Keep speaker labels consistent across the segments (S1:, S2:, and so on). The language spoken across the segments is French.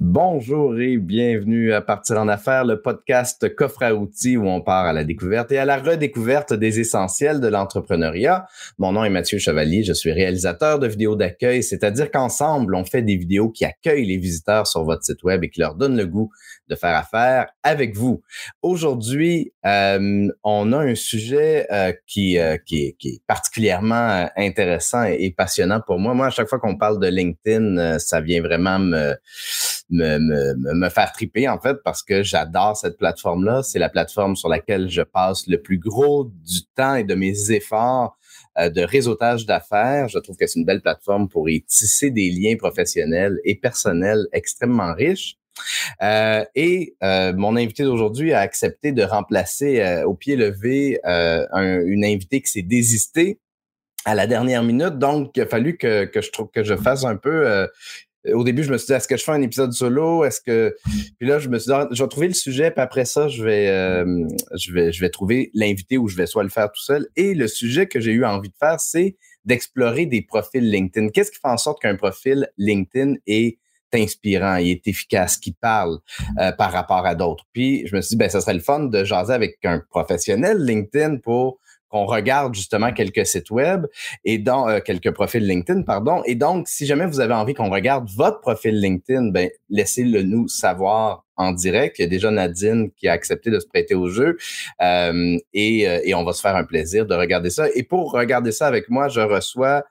S1: Bonjour et bienvenue à Partir en affaires, le podcast coffre à outils où on part à la découverte et à la redécouverte des essentiels de l'entrepreneuriat. Mon nom est Mathieu Chevalier, je suis réalisateur de vidéos d'accueil, c'est-à-dire qu'ensemble, on fait des vidéos qui accueillent les visiteurs sur votre site web et qui leur donnent le goût de faire affaire avec vous. Aujourd'hui, euh, on a un sujet euh, qui, euh, qui, est, qui, est, particulièrement intéressant et, passionnant pour moi. Moi, à chaque fois qu'on parle de LinkedIn, ça vient vraiment me me, me, me faire triper, en fait, parce que j'adore cette plateforme-là. C'est la plateforme sur laquelle je passe le plus gros du temps et de mes efforts euh, de réseautage d'affaires. Je trouve que c'est une belle plateforme pour y tisser des liens professionnels et personnels extrêmement riches. Euh, et euh, mon invité d'aujourd'hui a accepté de remplacer euh, au pied levé un, une invitée qui s'est désistée à la dernière minute. Donc, il a fallu que, que je trouve que je fasse un peu au début, je me suis dit, est-ce que je fais un épisode solo? Est-ce que. Puis là, je me suis dit, ah, je vais trouver le sujet, puis après ça, je vais, euh, je vais, je vais trouver l'invité où je vais soit le faire tout seul. Et le sujet que j'ai eu envie de faire, c'est d'explorer des profils LinkedIn. Qu'est-ce qui fait en sorte qu'un profil LinkedIn est inspirant, il est efficace, qui parle euh, par rapport à d'autres? Puis je me suis dit, ben, ça serait le fun de jaser avec un professionnel LinkedIn pour qu'on regarde justement quelques sites web et dans euh, quelques profils LinkedIn, pardon. Et donc, si jamais vous avez envie qu'on regarde votre profil LinkedIn, ben laissez-le nous savoir en direct. Il y a déjà Nadine qui a accepté de se prêter au jeu euh, et, euh, et on va se faire un plaisir de regarder ça. Et pour regarder ça avec moi, je reçois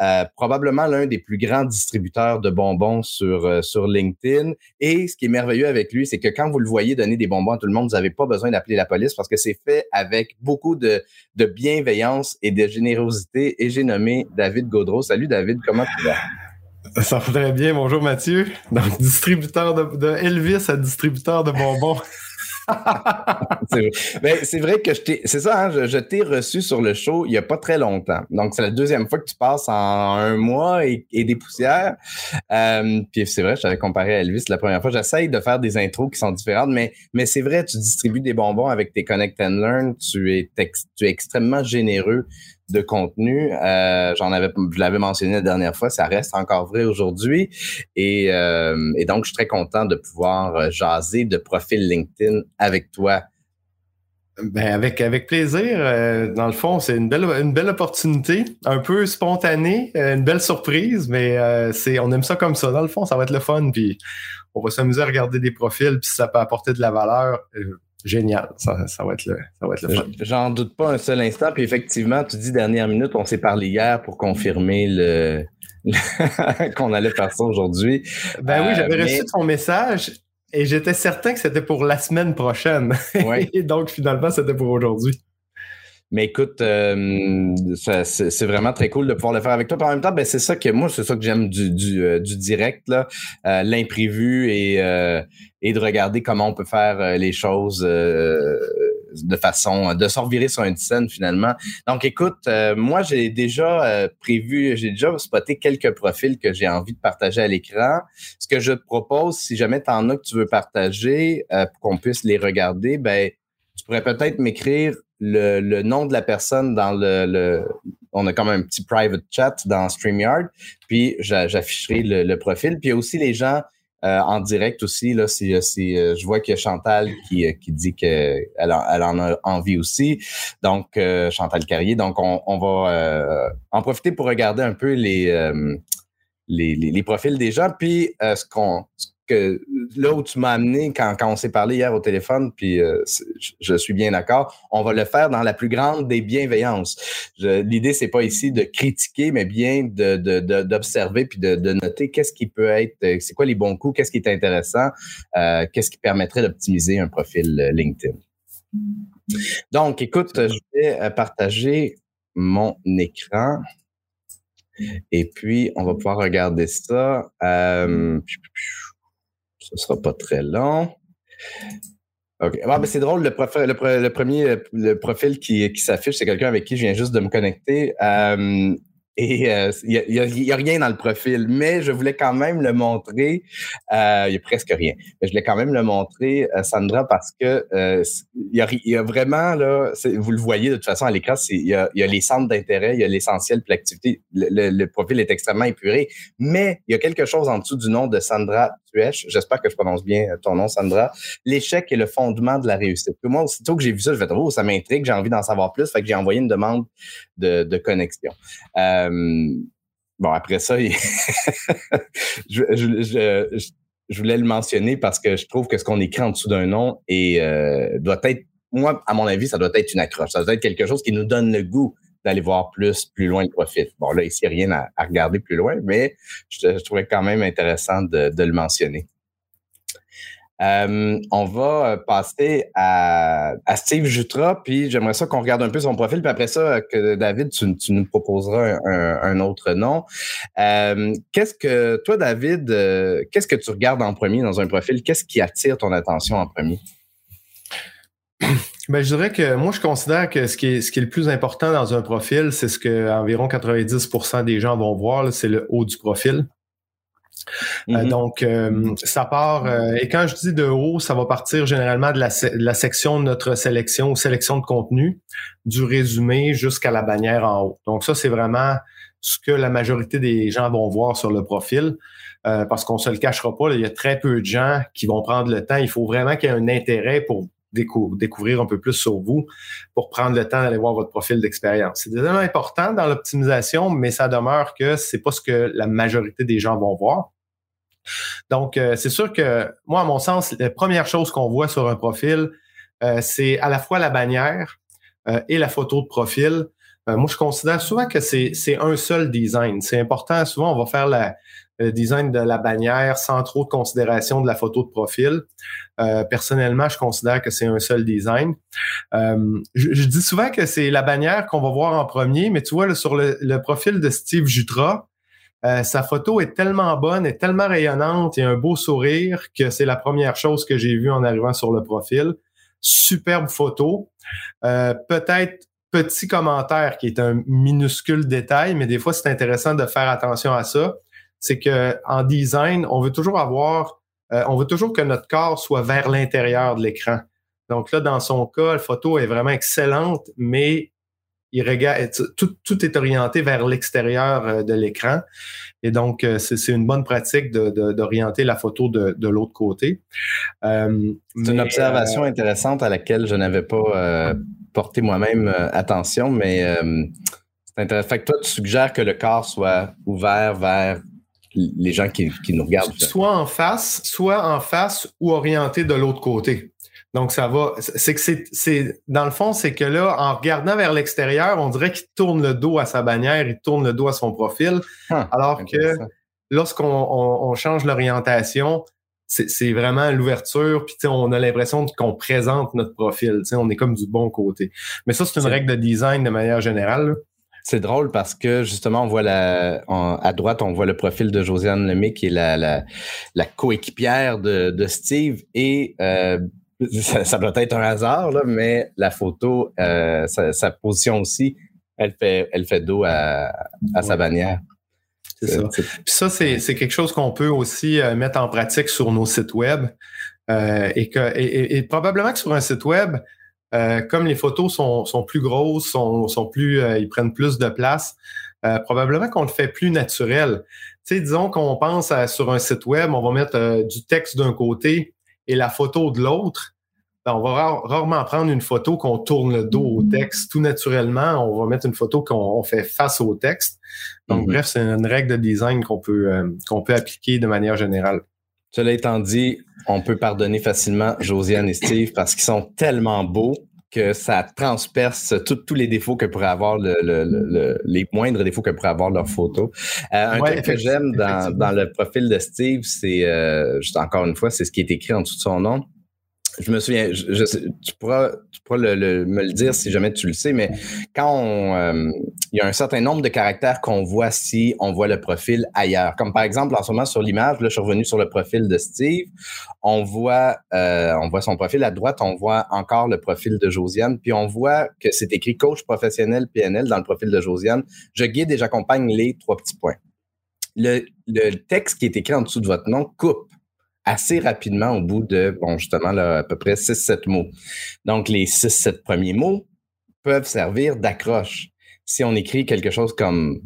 S1: euh, probablement l'un des plus grands distributeurs de bonbons sur, euh, sur LinkedIn. Et ce qui est merveilleux avec lui, c'est que quand vous le voyez donner des bonbons à tout le monde, vous n'avez pas besoin d'appeler la police parce que c'est fait avec beaucoup de, de bienveillance et de générosité. Et j'ai nommé David Gaudreau. Salut David, comment tu vas?
S2: Ça va très bien. Bonjour Mathieu. Donc, distributeur de, de Elvis à distributeur de bonbons.
S1: Ben, c'est vrai que je t'ai, c'est ça, hein, je, t'ai reçu sur le show il y a pas très longtemps. Donc, c'est la deuxième fois que tu passes en un mois et, des poussières. Euh, puis c'est vrai, je t'avais comparé à Elvis la première fois. J'essaye de faire des intros qui sont différentes, mais, mais c'est vrai, tu distribues des bonbons avec tes Connect and Learn. Tu es, tu es extrêmement généreux de contenu. Euh, j'en avais, je l'avais mentionné la dernière fois, ça reste encore vrai aujourd'hui. Et, euh, donc, je suis très content de pouvoir euh, jaser de profil LinkedIn avec toi.
S2: Ben avec, plaisir. dans le fond, c'est une belle, opportunité, un peu spontanée, une belle surprise, mais c'est on aime ça comme ça. Dans le fond, ça va être le fun, puis on va s'amuser à regarder des profils, puis ça peut apporter de la valeur, génial. Ça, va être le, ça va être le fun.
S1: J'en doute pas un seul instant. Puis effectivement, tu dis dernière minute, on s'est parlé hier pour confirmer le, qu'on allait faire ça aujourd'hui.
S2: Ben oui, j'avais euh, reçu ton message et j'étais certain que c'était pour la semaine prochaine. et donc finalement, c'était pour aujourd'hui.
S1: Mais écoute, euh, c'est vraiment très cool de pouvoir le faire avec toi. en même temps, ben, c'est ça que moi, c'est ça que j'aime du, du, euh, du, direct, euh, l'imprévu et, et de regarder comment on peut faire les choses de façon de s'en revirer sur une scène finalement. Donc écoute, moi j'ai déjà prévu, j'ai déjà spoté quelques profils que j'ai envie de partager à l'écran. Ce que je te propose, si jamais tu en as que tu veux partager pour qu'on puisse les regarder, ben tu pourrais peut-être m'écrire le, nom de la personne dans le, on a comme un petit private chat dans StreamYard, puis j'afficherai le, profil. Puis il y a aussi les gens euh, en direct aussi. Là, c'est, euh, je vois qu'il y a Chantal qui, euh, qui dit qu'elle elle en a envie aussi. Donc, Chantal Carrier. Donc, on, va en profiter pour regarder un peu les, les, les, profils des gens. Puis, ce qu'on que là où tu m'as amené quand, quand on s'est parlé hier au téléphone, puis euh, je, suis bien d'accord, on va le faire dans la plus grande des bienveillances. L'idée, c'est pas ici de critiquer, mais bien d'observer de, puis de, noter qu'est-ce qui peut être, euh, c'est quoi les bons coups, qu'est-ce qui est intéressant, euh, qu'est-ce qui permettrait d'optimiser un profil LinkedIn. Donc, écoute, je vais partager mon écran. Et puis, on va pouvoir regarder ça. Ce sera pas très long. OK. Ah, ben, c'est drôle, le, le, premier le profil qui, qui s'affiche, c'est quelqu'un avec qui je viens juste de me connecter. Euh, et il n'y a, rien dans le profil, mais je voulais quand même le montrer. Il n'y a presque rien. Mais je voulais quand même le montrer, Sandra, parce que il y, a, y, a, vraiment, là, vous le voyez de toute façon à l'écran, il y a, y a, les centres d'intérêt, il y a l'essentiel l'activité. Le, le, profil est extrêmement épuré, mais il y a quelque chose en dessous du nom de Sandra J'espère que je prononce bien ton nom, Sandra. L'échec est le fondement de la réussite. Moi, aussitôt que j'ai vu ça, je vais oh, ça m'intrigue, j'ai envie d'en savoir plus. J'ai envoyé une demande de, connexion. Euh, bon, après ça, je, voulais le mentionner parce que je trouve que ce qu'on écrit en dessous d'un nom euh, doit être, moi, à mon avis, ça doit être une accroche. Ça doit être quelque chose qui nous donne le goût d'aller voir plus, plus loin le profil. Bon, là, ici, rien à, regarder plus loin, mais je, trouvais quand même intéressant de, le mentionner. Euh, on va passer à, Steve Jutra, puis j'aimerais ça qu'on regarde un peu son profil, puis après ça, que David, tu, nous proposeras un, autre nom. Euh, qu'est-ce que, toi, David, euh, qu'est-ce que tu regardes en premier dans un profil? Qu'est-ce qui attire ton attention en premier?
S2: Ben, je dirais que moi, je considère que ce qui est, ce qui est le plus important dans un profil, c'est ce que environ 90% des gens vont voir, c'est le haut du profil. Euh, mm-hmm. donc, euh, ça part, euh, et quand je dis de haut, ça va partir généralement de la, la, section de notre sélection ou sélection de contenu, du résumé jusqu'à la bannière en haut. Donc, ça, c'est vraiment ce que la majorité des gens vont voir sur le profil. parce qu'on se le cachera pas, il y a très peu de gens qui vont prendre le temps. Il faut vraiment qu'il y ait un intérêt pour découvrir un peu plus sur vous pour prendre le temps d'aller voir votre profil d'expérience. C'est des éléments importants dans l'optimisation, mais ça demeure que c'est pas ce que la majorité des gens vont voir. Donc, euh, c'est sûr que moi, à mon sens, la première chose qu'on voit sur un profil, euh, c'est à la fois la bannière euh, et la photo de profil. moi, je considère souvent que c'est un seul design. C'est important. Souvent, on va faire la, le design de la bannière sans trop de considération de la photo de profil. Euh, personnellement, je considère que c'est un seul design. Euh, je, dis souvent que c'est la bannière qu'on va voir en premier, mais tu vois, sur le, profil de Steve Jutra, euh, sa photo est tellement bonne, est tellement rayonnante et un beau sourire que c'est la première chose que j'ai vue en arrivant sur le profil. Superbe photo. Peut-être petit commentaire qui est un minuscule détail, mais des fois, c'est intéressant de faire attention à ça c'est que en design, on veut toujours avoir, euh, on veut toujours que notre corps soit vers l'intérieur de l'écran. Donc là, dans son cas, la photo est vraiment excellente, mais il regarde, tout, tout est orienté vers l'extérieur euh, de l'écran. Et donc, euh, c'est une bonne pratique d'orienter de, la photo de, de l'autre côté.
S1: c'est une observation intéressante à laquelle je n'avais pas porté moi-même attention, mais c'est intéressant. Fait que toi, tu suggères que le corps soit ouvert vers les gens qui, nous regardent.
S2: Soit en face, soit en face ou orienté de l'autre côté. Donc, ça va. C'est que c'est, dans le fond, c'est que là, en regardant vers l'extérieur, on dirait qu'il tourne le dos à sa bannière, il tourne le dos à son profil. Ah, alors que lorsqu'on change l'orientation, c'est vraiment l'ouverture, puis on a l'impression qu'on présente notre profil. On est comme du bon côté. Mais ça, c'est une règle de design de manière générale.
S1: C'est drôle parce que justement, on voit la, à droite, on voit le profil de Josiane Lemay, qui est la, la, la coéquipière de, de, Steve. Et euh, ça, doit être un hasard, là, mais la photo, euh, sa, position aussi, elle fait, elle fait dos à, à sa bannière.
S2: C'est ça. Puis ça, c'est quelque chose qu'on peut aussi euh, mettre en pratique sur nos sites web. et, que, et, et, probablement que sur un site web, euh, comme les photos sont, plus grosses, sont, sont plus, euh, ils prennent plus de place, euh, probablement qu'on le fait plus naturel. Tu sais, disons qu'on pense sur un site web, on va mettre du texte d'un côté et la photo de l'autre. Ben, on va rarement prendre une photo qu'on tourne le dos au texte. Tout naturellement, on va mettre une photo qu'on fait face au texte. Donc, mm-hmm. bref, c'est une règle de design qu'on peut, qu'on peut appliquer de manière générale.
S1: Cela étant dit, on peut pardonner facilement Josiane et Steve parce qu'ils sont tellement beaux que ça transperce tous les défauts que pourrait avoir le, les moindres défauts que pourrait avoir leur photo. Euh, un truc que j'aime dans, le profil de Steve, c'est euh, juste encore une fois, c'est ce qui est écrit en dessous de son nom je me souviens, tu pourras, me le dire si jamais tu le sais, mais quand euh, il y a un certain nombre de caractères qu'on voit si on voit le profil ailleurs. Comme par exemple, en ce moment sur l'image, là, je suis revenu sur le profil de Steve, on voit, euh, on voit son profil à droite, on voit encore le profil de Josiane, puis on voit que c'est écrit coach professionnel PNL dans le profil de Josiane. Je guide et j'accompagne les trois petits points. Le texte qui est écrit en dessous de votre nom coupe assez rapidement au bout de, bon, justement, là, à peu près 6-7 mots. Donc, les 6-7 premiers mots peuvent servir d'accroche. Si on écrit quelque chose comme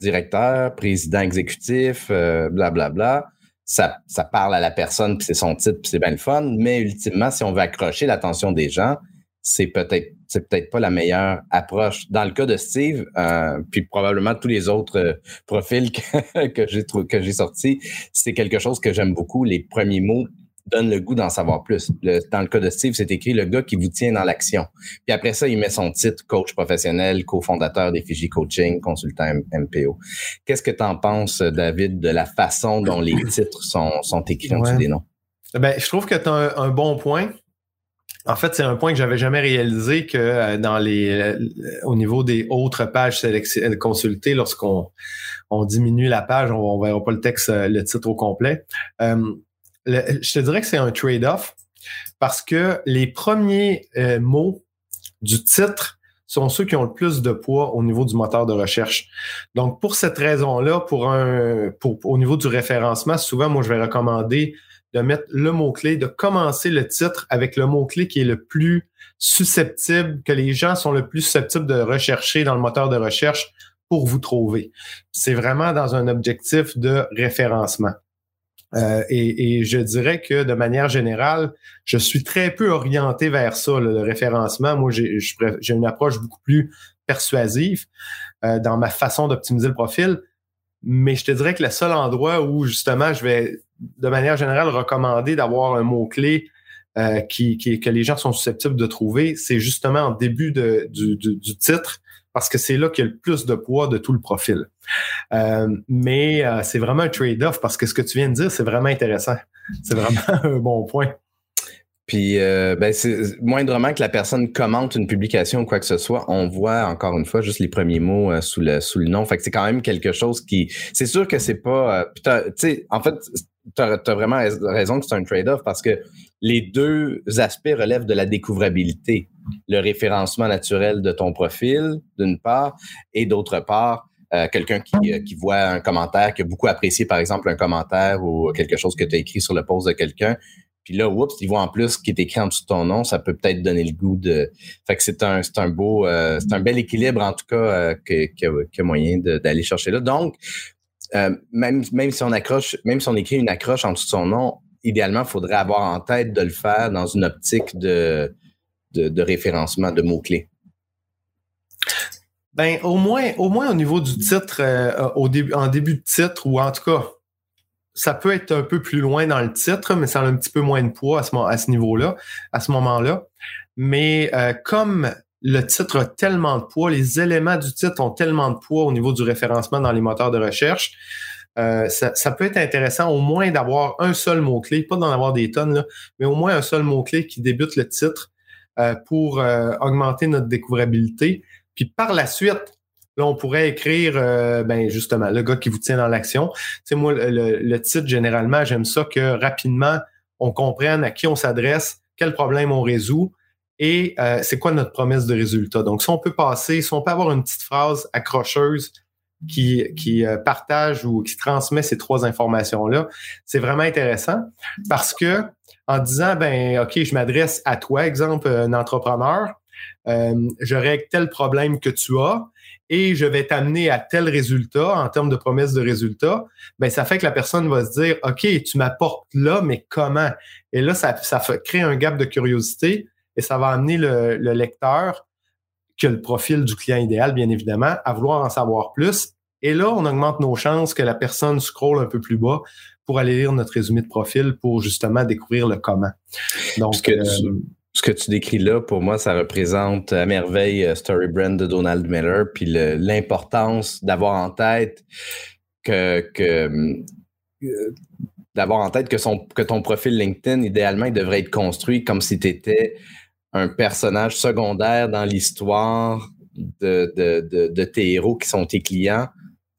S1: directeur, président exécutif, blablabla, euh, ça, ça parle à la personne, puis c'est son titre, puis c'est bien le fun. Mais ultimement, si on veut accrocher l'attention des gens, c'est peut-être c'est peut-être pas la meilleure approche. Dans le cas de Steve, euh, puis probablement tous les autres euh, profils que, que j'ai que j'ai sortis, c'est quelque chose que j'aime beaucoup. Les premiers mots donne le goût d'en savoir plus. dans le cas de Steve, c'est écrit le gars qui vous tient dans l'action. Puis après ça, il met son titre coach professionnel, cofondateur des Fiji Coaching, consultant MPO. Qu'est-ce que tu en penses, David, de la façon dont les titres sont, sont écrits? En dessous des noms?
S2: Ben, je trouve que tu as un, bon point. En fait, c'est un point que j'avais jamais réalisé que euh, dans les euh, au niveau des autres pages consultées, lorsqu'on on diminue la page, on, ne verra pas le texte, euh, le titre au complet je te dirais que c'est un trade-off parce que les premiers euh, mots du titre sont ceux qui ont le plus de poids au niveau du moteur de recherche. Donc, pour cette raison-là, pour un, pour, au niveau du référencement, souvent, moi, je vais recommander de mettre le mot-clé, de commencer le titre avec le mot-clé qui est le plus susceptible, que les gens sont le plus susceptibles de rechercher dans le moteur de recherche pour vous trouver. C'est vraiment dans un objectif de référencement. Euh, et, je dirais que de manière générale, je suis très peu orienté vers ça, le référencement. Moi, j'ai une approche beaucoup plus persuasive euh, dans ma façon d'optimiser le profil. Mais je te dirais que le seul endroit où justement je vais de manière générale recommander d'avoir un mot-clé euh, qui, que les gens sont susceptibles de trouver, c'est justement en début du, titre parce que c'est là qu'il y a le plus de poids de tout le profil. Euh, mais euh, c'est vraiment un trade-off parce que ce que tu viens de dire, c'est vraiment intéressant. C'est vraiment un bon point.
S1: Puis, ben, c'est moindrement que la personne commente une publication ou quoi que ce soit, on voit encore une fois juste les premiers mots sous le sous le nom. Fait que c'est quand même quelque chose qui, c'est sûr que c'est pas, tu sais, en fait, tu as, vraiment raison que c'est un trade-off parce que les deux aspects relèvent de la découvrabilité. Le référencement naturel de ton profil, d'une part, et d'autre part, euh, quelqu'un qui, euh, qui, voit un commentaire, qui a beaucoup apprécié, par exemple, un commentaire ou quelque chose que tu as écrit sur le post de quelqu'un. Puis là, oups, il voit en plus ce qui est écrit en dessous de ton nom, ça peut peut-être donner le goût de. Fait que c'est un, un beau, euh, c'est un bel équilibre en tout cas que, que, que moyen d'aller chercher là. Donc, même, même si on accroche, même si on écrit une accroche en dessous de son nom, idéalement, il faudrait avoir en tête de le faire dans une optique de, de, référencement de mots-clés.
S2: Ben, au moins, au moins au niveau du titre, euh, au début, en début de titre, ou en tout cas, ça peut être un peu plus loin dans le titre, mais ça a un petit peu moins de poids à ce, à ce niveau-là, à ce moment-là. Mais euh, comme le titre a tellement de poids, les éléments du titre ont tellement de poids au niveau du référencement dans les moteurs de recherche, euh, ça, peut être intéressant au moins d'avoir un seul mot-clé, pas d'en avoir des tonnes, mais au moins un seul mot-clé qui débute le titre euh, pour euh, augmenter notre découvrabilité. Puis par la suite, on pourrait écrire, ben justement, le gars qui vous tient dans l'action. C'est moi, le, le, titre, généralement, j'aime ça que rapidement, on comprenne à qui on s'adresse, quel problème on résout et c'est quoi notre promesse de résultat? Donc, si on peut passer, si on peut avoir une petite phrase accrocheuse qui, qui euh, partage ou qui transmet ces trois informations-là, c'est vraiment intéressant parce que en disant, ben, OK, je m'adresse à toi, exemple, un entrepreneur, euh, je règle tel problème que tu as et je vais t'amener à tel résultat en termes de promesse de résultat, ben ça fait que la personne va se dire OK, tu m'apportes là, mais comment? Et là, ça, ça crée un gap de curiosité et ça va amener le, le lecteur que le profil du client idéal, bien évidemment, à vouloir en savoir plus. Et là, on augmente nos chances que la personne scrolle un peu plus bas pour aller lire notre résumé de profil pour justement découvrir le comment.
S1: Donc, ce que, tu, euh, ce que tu décris là, pour moi, ça représente à merveille euh, Story Brand de Donald Miller, puis l'importance d'avoir en tête que, que euh, d'avoir en tête que, son, que ton profil LinkedIn, idéalement, il devrait être construit comme si tu étais un personnage secondaire dans l'histoire de, de, tes héros qui sont tes clients.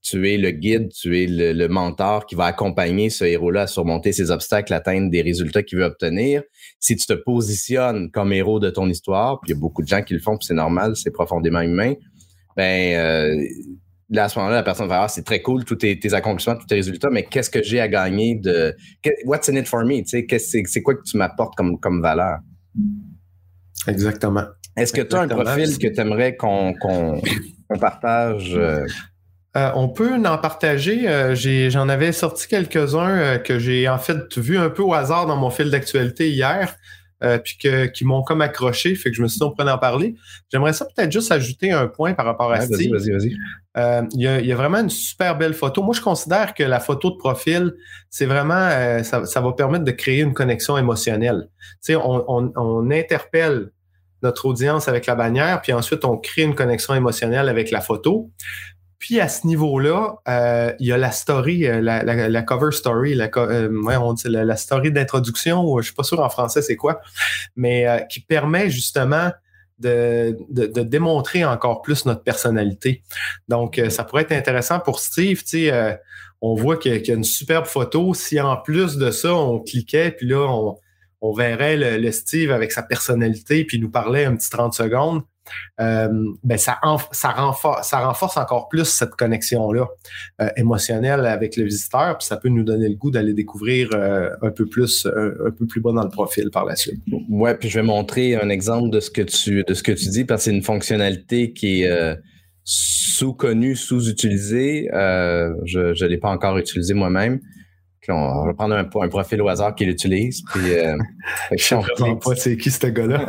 S1: Tu es le guide, tu es le, mentor qui va accompagner ce héros-là à surmonter ses obstacles, atteindre des résultats qu'il veut obtenir. Si tu te positionnes comme héros de ton histoire, puis il y a beaucoup de gens qui le font, puis c'est normal, c'est profondément humain, ben euh, là, à ce moment-là, la personne va dire, ah, c'est très cool, tous tes, accomplissements, tous tes résultats, mais qu'est-ce que j'ai à gagner de... What's in it for me? C'est quoi que tu m'apportes comme valeur?
S2: Exactement.
S1: Est-ce que tu as un profil que tu aimerais qu'on partage? Euh?
S2: Euh, on peut en partager. Euh, j'en avais sorti quelques-uns euh, que j'ai en fait vu un peu au hasard dans mon fil d'actualité hier, puis que, qui m'ont comme accroché, fait que je me suis dit on pourrait en parler. J'aimerais ça peut-être juste ajouter un point par rapport à Steve.
S1: Vas-y, vas-y,
S2: vas-y. Il y, a vraiment une super belle photo. Moi, je considère que la photo de profil, c'est vraiment, ça, ça, va permettre de créer une connexion émotionnelle. Tu sais, on, on, on interpelle notre audience avec la bannière, puis ensuite on crée une connexion émotionnelle avec la photo. Puis à ce niveau-là, euh, il y a la story, euh, la, cover story, la, euh, on dit la, story d'introduction, je suis pas sûr en français c'est quoi, mais qui permet justement de, démontrer encore plus notre personnalité. Donc, ça pourrait être intéressant pour Steve, tu sais, on voit qu'il y, a une superbe photo. Si en plus de ça, on cliquait, puis là, on, on verrait le, Steve avec sa personnalité, puis nous parlait un petit 30 secondes, euh, ben ça, renforce encore plus cette connexion-là euh, émotionnelle avec le visiteur, puis ça peut nous donner le goût d'aller découvrir euh, un peu plus, un, peu plus bas dans le profil par la suite.
S1: Ouais, puis je vais montrer un exemple de ce que tu, de ce que tu dis, parce que c'est une fonctionnalité qui est sous-connue, sous-utilisée. je ne l'ai pas encore utilisée moi-même on va prendre un, profil au hasard qu'il utilise. Puis, euh,
S2: je ne pas c'est qui ce gars-là.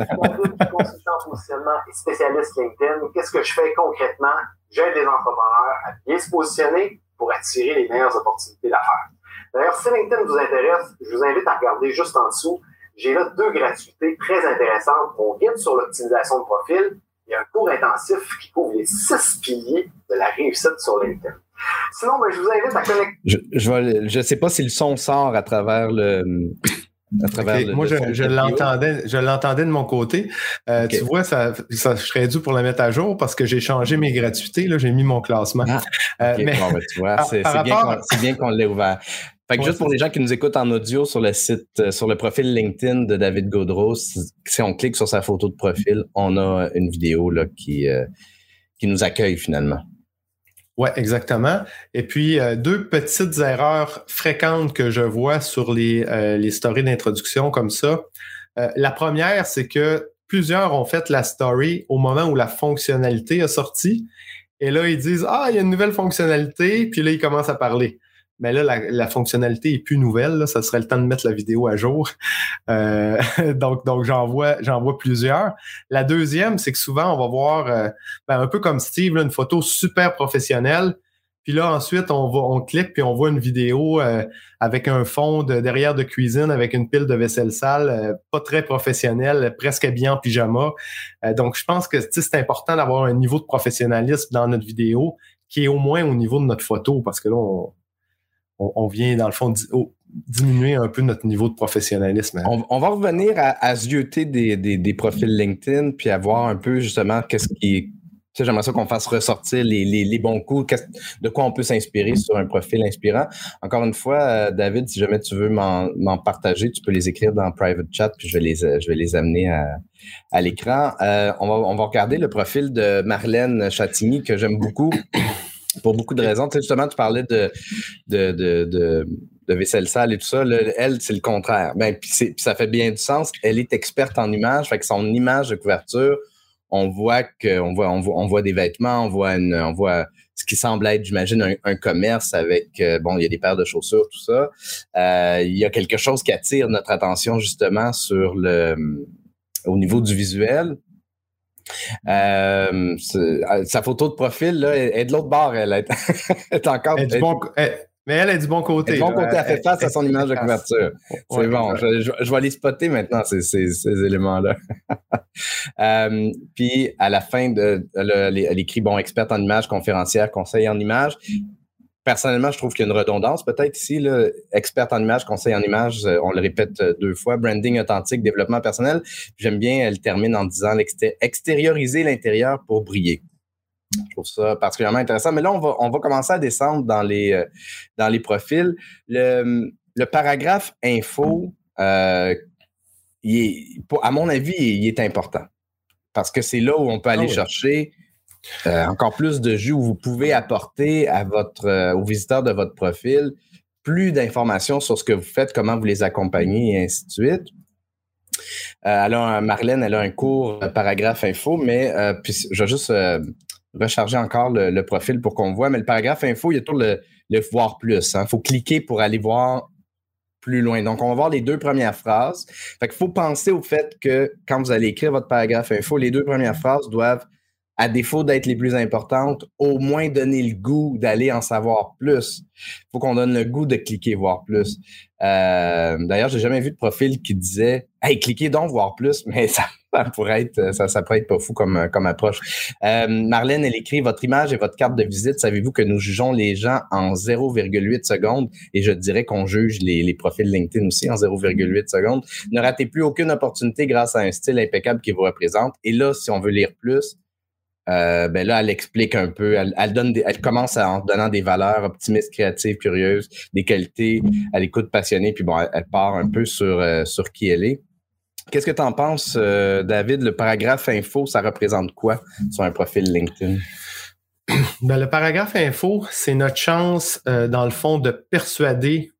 S3: consultant positionnement et spécialiste LinkedIn. Qu'est-ce que je fais concrètement? J'aide les entrepreneurs à bien se positionner pour attirer les meilleures opportunités d'affaires. D'ailleurs, si LinkedIn vous intéresse, je vous invite à regarder juste en dessous. J'ai là deux gratuités très intéressantes. Mon guide sur l'optimisation de profil et un cours intensif qui couvre les six piliers de la réussite sur LinkedIn. Sinon, ben, je vous invite à connecter. Je,
S1: je, sais pas si le son sort à travers le.
S2: À travers Moi, je, l'entendais, je l'entendais de mon côté. Euh, tu vois, ça, ça, je serais dû pour la mettre à jour parce que j'ai changé mes gratuités. Là, j'ai mis mon classement.
S1: Ah, euh, mais, ben, tu vois, c'est, bien qu'on, l'ait ouvert. Fait que juste pour les gens qui nous écoutent en audio sur le site, euh, sur le profil LinkedIn de David Gaudreau, si on clique sur sa photo de profil, on a une vidéo là, qui, qui nous accueille finalement.
S2: Oui, exactement. Et puis, euh, deux petites erreurs fréquentes que je vois sur les, euh, les stories d'introduction comme ça. Euh, la première, c'est que plusieurs ont fait la story au moment où la fonctionnalité a sorti. Et là, ils disent, ah, il y a une nouvelle fonctionnalité, puis là, ils commencent à parler mais là, la, fonctionnalité est plus nouvelle. ça serait le temps de mettre la vidéo à jour. Euh, donc, donc j'en vois, j'en vois plusieurs. La deuxième, c'est que souvent, on va voir euh, ben, un peu comme Steve, une photo super professionnelle. Puis là, ensuite, on va, on clique puis on voit une vidéo euh, avec un fond de, derrière de cuisine avec une pile de vaisselle sale, pas très professionnelle, presque bien en pyjama. donc, je pense que c'est important d'avoir un niveau de professionnalisme dans notre vidéo qui est au moins au niveau de notre photo, parce que là, on, on, vient, dans le fond, diminuer un peu notre niveau de professionnalisme.
S1: On, va revenir à, à des, profils LinkedIn, puis à voir un peu justement qu'est-ce qui sais, j'aimerais ça qu'on fasse ressortir les, bons coups, de quoi on peut s'inspirer sur un profil inspirant. Encore une fois, euh, David, si jamais tu veux m'en partager, tu peux les écrire dans private chat, puis je vais les, je vais les amener à, à l'écran. Euh, on, va, on va regarder le profil de Marlène Chatigny, que j'aime beaucoup pour beaucoup de raisons. Tu sais, justement, tu parlais de, de, de, de, vaisselle sale et tout ça. elle, c'est le contraire. Ben, puis, ça fait bien du sens. Elle est experte en images. Fait que son image de couverture, on voit que on voit, on voit, on voit des vêtements, on voit, une, on voit ce qui semble être, j'imagine, un, commerce avec, euh, bon, il y a des paires de chaussures, tout ça. Euh, il y a quelque chose qui attire notre attention justement sur le, au niveau du visuel. Euh, euh, sa photo de profil là, est, de l'autre bord. Elle est, encore.
S2: mais elle est du bon côté.
S1: Du bon côté, elle, fait face à son image de couverture. C'est bon. Je, vais les spotter maintenant, ces, ces, éléments-là. Euh, puis, à la fin, de, elle, elle, écrit bon, experte en images, conférencière, conseil en images personnellement, je trouve qu'il y a une redondance peut-être ici. Là, experte en images, conseil en images, euh, on le répète euh, deux fois. Branding authentique, développement personnel. J'aime bien, elle termine en disant extérioriser l'intérieur pour briller. Je trouve ça particulièrement intéressant. Mais là, on va, on va commencer à descendre dans les, euh, dans les profils. Le, le paragraphe info, il est, à mon avis, il est important. Parce que c'est là où on peut aller ah chercher euh, encore plus de jus où vous pouvez apporter à votre, euh, aux visiteurs de votre profil plus d'informations sur ce que vous faites, comment vous les accompagnez et ainsi de suite. Euh, alors, Marlène, elle a un cours paragraphe info, mais je vais juste recharger encore le, profil pour qu'on voit. Mais le paragraphe info, il y a toujours le, voir plus. Il hein. faut cliquer pour aller voir plus loin. Donc, on va voir les deux premières phrases. Fait qu'il faut penser au fait que quand vous allez écrire votre paragraphe info, les deux premières phrases doivent, à défaut d'être les plus importantes, au moins donner le goût d'aller en savoir plus. Il faut qu'on donne le goût de cliquer voir plus. Euh, D'ailleurs, j'ai jamais vu de profil qui disait Hey, cliquez donc voir plus, mais ça, pourrait être ça, ça pourrait être pas fou comme, comme approche. Euh, Marlène, elle écrit Votre image et votre carte de visite, savez-vous que nous jugeons les gens en 0,8 secondes et je dirais qu'on juge les, les profils LinkedIn aussi en 0,8 secondes. Ne ratez plus aucune opportunité grâce à un style impeccable qui vous représente. Et là, si on veut lire plus, euh, ben là, elle explique un peu, elle, donne elle commence en donnant des valeurs optimistes, créatives, curieuses, des qualités à l'écoute passionnée, puis bon, elle, part un peu sur, euh, sur qui elle est. Qu'est-ce que tu en penses, euh, David? Le paragraphe info, ça représente quoi sur un profil LinkedIn?
S2: Ben, le paragraphe info, c'est notre chance, dans le fond, de persuader,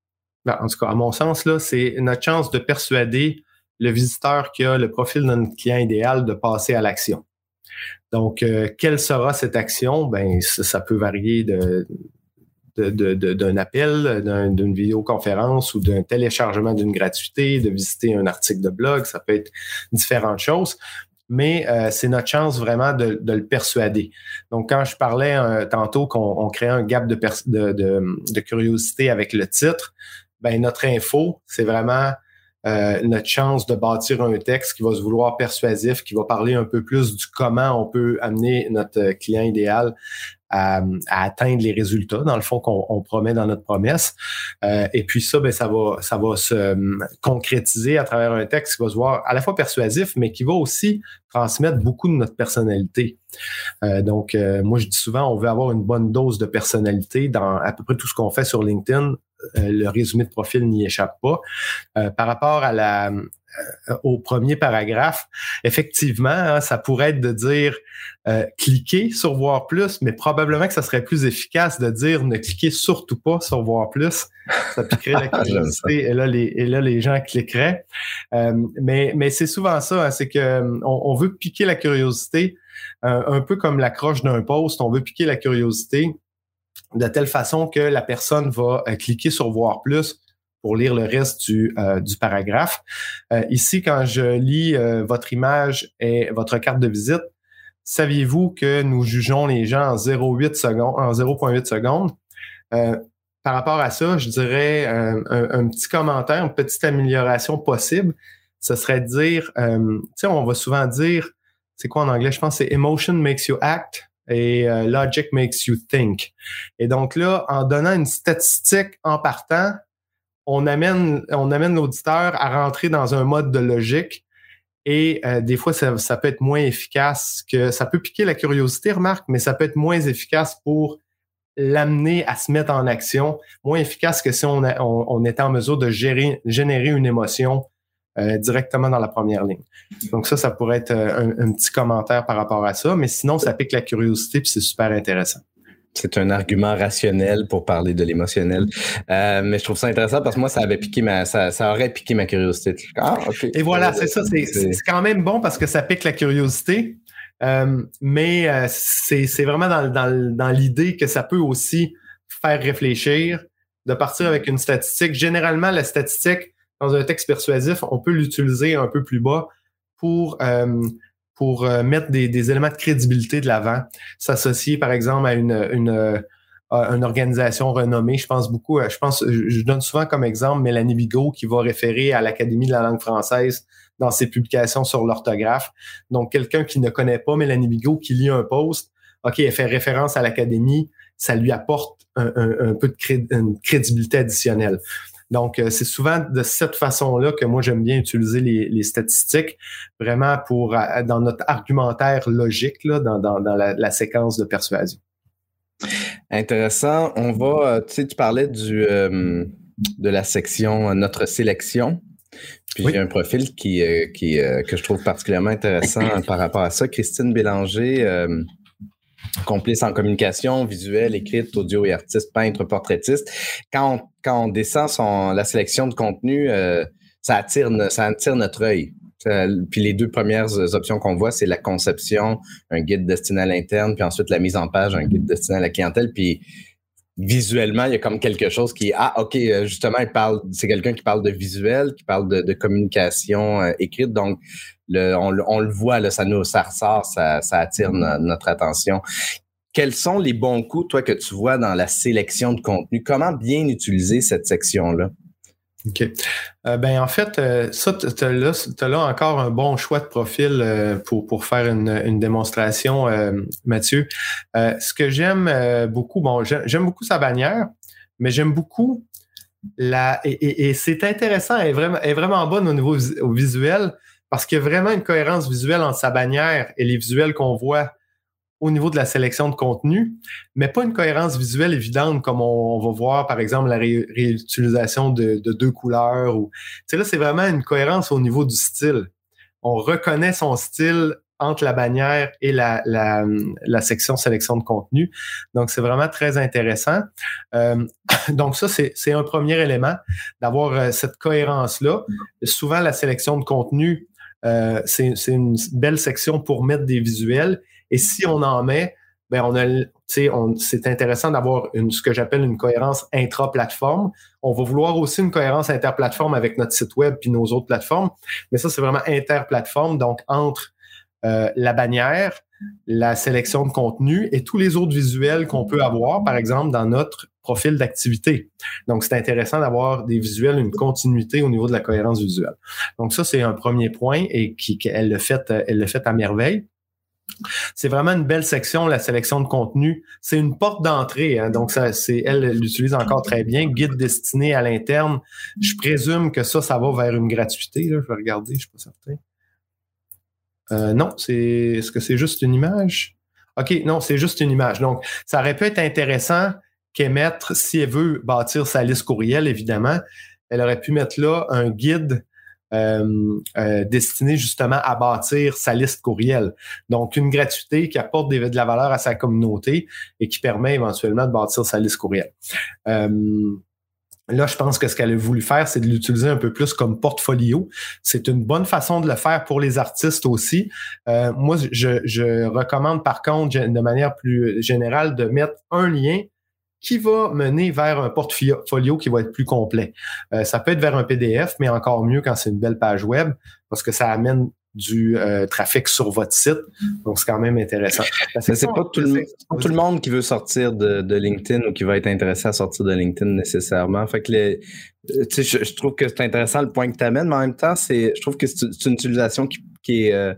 S2: ben, en tout cas, à mon sens, là, c'est notre chance de persuader le visiteur qui a le profil notre client idéal de passer à l'action. Donc, euh, quelle sera cette action? Ben, ça, peut varier d'un appel, d'une vidéoconférence ou d'un téléchargement d'une gratuité, de visiter un article de blog, ça peut être différentes choses. Mais euh, c'est notre chance vraiment de, le persuader. Donc, quand je parlais euh, tantôt qu'on crée un gap de, de, curiosité avec le titre, ben notre info, c'est vraiment euh, notre chance de bâtir un texte qui va se vouloir persuasif, qui va parler un peu plus du comment on peut amener notre client idéal à, atteindre les résultats, dans le fond, qu'on promet dans notre promesse. Euh, et puis ça, ben, ça va, ça va se euh, concrétiser à travers un texte qui va se voir à la fois persuasif, mais qui va aussi transmettre beaucoup de notre personnalité. donc, moi, je dis souvent, on veut avoir une bonne dose de personnalité dans à peu près tout ce qu'on fait sur LinkedIn. Euh, le résumé de profil n'y échappe pas. Euh, par rapport à la, euh, au premier paragraphe, effectivement, hein, ça pourrait être de dire cliquez sur voir plus, mais probablement que ça serait plus efficace de dire ne cliquez surtout pas sur voir plus. Ça piquerait la curiosité et là les et là les gens cliqueraient. mais mais c'est souvent ça, hein, c'est que on, veut piquer la curiosité, un peu comme la croche d'un post, on veut piquer la curiosité de telle façon que la personne va euh, cliquer sur voir plus pour lire le reste du, euh, du paragraphe. Euh, ici, quand je lis votre image et votre carte de visite, saviez-vous que nous jugeons les gens en 0,8 secondes, en 0,8 secondes? par rapport à ça, je dirais un, petit commentaire, une petite amélioration possible. Ce serait de dire, tu sais, on va souvent dire, c'est quoi en anglais? Je pense que c'est emotion makes you act et euh, Logic makes you think. Et donc là, en donnant une statistique en partant, on amène, on amène l'auditeur à rentrer dans un mode de logique. Et euh, des fois, ça, peut être moins efficace que ça peut piquer la curiosité, remarque, mais ça peut être moins efficace pour l'amener à se mettre en action, moins efficace que si on, a, en mesure de générer une émotion euh, directement dans la première ligne. Donc ça, ça pourrait être euh, un, petit commentaire par rapport à ça, mais sinon, ça pique la curiosité puis c'est super intéressant.
S1: C'est un argument rationnel pour parler de l'émotionnel. Euh, mais je trouve ça intéressant parce que moi, ça avait piqué ma, ça, ça aurait piqué ma curiosité.
S2: Ah, Et voilà, c'est ça. C'est quand même bon parce que ça pique la curiosité. mais c'est vraiment dans, dans, dans l'idée que ça peut aussi faire réfléchir, de partir avec une statistique. Généralement, la statistique, dans un texte persuasif, on peut l'utiliser un peu plus bas pour euh, pour euh, mettre des, des, éléments de crédibilité de l'avant, s'associer par exemple à une, une, une organisation renommée. Je pense beaucoup, je pense, je donne souvent comme exemple Mélanie Bigot qui va référer à l'Académie de la langue française dans ses publications sur l'orthographe. Donc, quelqu'un qui ne connaît pas Mélanie Bigot, qui lit un post, OK, elle fait référence à l'Académie, ça lui apporte un, un, peu de une crédibilité additionnelle. Donc, euh, c'est souvent de cette façon-là que moi, j'aime bien utiliser les, statistiques, vraiment pour euh, dans notre argumentaire logique, là, dans, dans, la, séquence de persuasion.
S1: Intéressant. On va, euh, tu sais, tu parlais du, de la section Notre sélection. Puis j'ai un profil qui, qui que je trouve particulièrement intéressant par rapport à ça. Christine Bélanger, complice en communication visuelle, écrite, audio et artiste, peintre, portraitiste. Quand on, quand on descend la sélection de contenu, euh, ça, attire, ça attire notre œil. Puis les deux premières options qu'on voit, c'est la conception, un guide destiné à l'interne, puis ensuite la mise en page, un guide destiné à la clientèle. Puis visuellement, il y a comme quelque chose qui ah ok euh, justement il parle c'est quelqu'un qui parle de visuel, qui parle de, communication euh, écrite donc on, le voit ça ressort, ça, attire notre attention. Quels sont les bons coups toi que tu vois dans la sélection de contenu? Comment bien utiliser cette section là
S2: OK. Euh, ben en fait, euh, ça, tu as, là encore un bon choix de profil euh, pour, faire une, démonstration, Mathieu. ce que j'aime beaucoup, bon, j'aime beaucoup sa bannière, mais j'aime beaucoup la. Et, c'est intéressant, elle est, vraiment, vraiment bonne au niveau au visuel parce qu'il y a vraiment une cohérence visuelle entre sa bannière et les visuels qu'on voit au niveau de la sélection de contenu, mais pas une cohérence visuelle évidente comme on, va voir, par exemple, la réutilisation de, deux couleurs. Ou, là, c'est vraiment une cohérence au niveau du style. On reconnaît son style entre la bannière et la, section sélection de contenu. Donc, c'est vraiment très intéressant. Euh, donc, ça, c'est un premier élément, d'avoir euh, cette cohérence-là. Souvent, la sélection de contenu, euh, c'est une belle section pour mettre des visuels. Et si on en met, ben on a, c'est intéressant d'avoir ce que j'appelle une cohérence intra-plateforme. On va vouloir aussi une cohérence interplateforme avec notre site web puis nos autres plateformes, mais ça c'est vraiment interplateforme, donc entre euh, la bannière, la sélection de contenu et tous les autres visuels qu'on peut avoir, par exemple dans notre profil d'activité. Donc c'est intéressant d'avoir des visuels, une continuité au niveau de la cohérence visuelle. Donc ça c'est un premier point et qui elle le fait, elle le fait à merveille. C'est vraiment une belle section, la sélection de contenu. C'est une porte d'entrée, hein, donc ça, elle l'utilise encore très bien. Guide destiné à l'interne. Je présume que ça, ça va vers une gratuité. Je vais regarder, je suis pas certain. Euh, non, c'est est-ce que c'est juste une image? OK, non, c'est juste une image. Donc, ça aurait pu être intéressant qu'émettre, si elle veut bâtir sa liste courriel, évidemment, elle aurait pu mettre là un guide euh, euh, destiné justement à bâtir sa liste courriel. Donc, une gratuité qui apporte de la valeur à sa communauté et qui permet éventuellement de bâtir sa liste courriel. Euh, là, je pense que ce qu'elle a voulu faire, c'est de l'utiliser un peu plus comme portfolio. C'est une bonne façon de le faire pour les artistes aussi. moi, je, je recommande par contre, de manière plus générale, de mettre un lien qui va mener vers un portfolio qui va être plus complet. Euh, ça peut être vers un PDF, mais encore mieux quand c'est une belle page web, parce que ça amène du euh, trafic sur votre site. Donc, c'est quand même intéressant.
S1: C'est pas, tout le, tout le monde qui veut sortir de, LinkedIn ou qui va être intéressé à sortir de LinkedIn nécessairement. Fait que les, euh, je, je, trouve que c'est intéressant le point que tu amènes, mais en même temps, c'est, je trouve que c'est une utilisation qui, qui est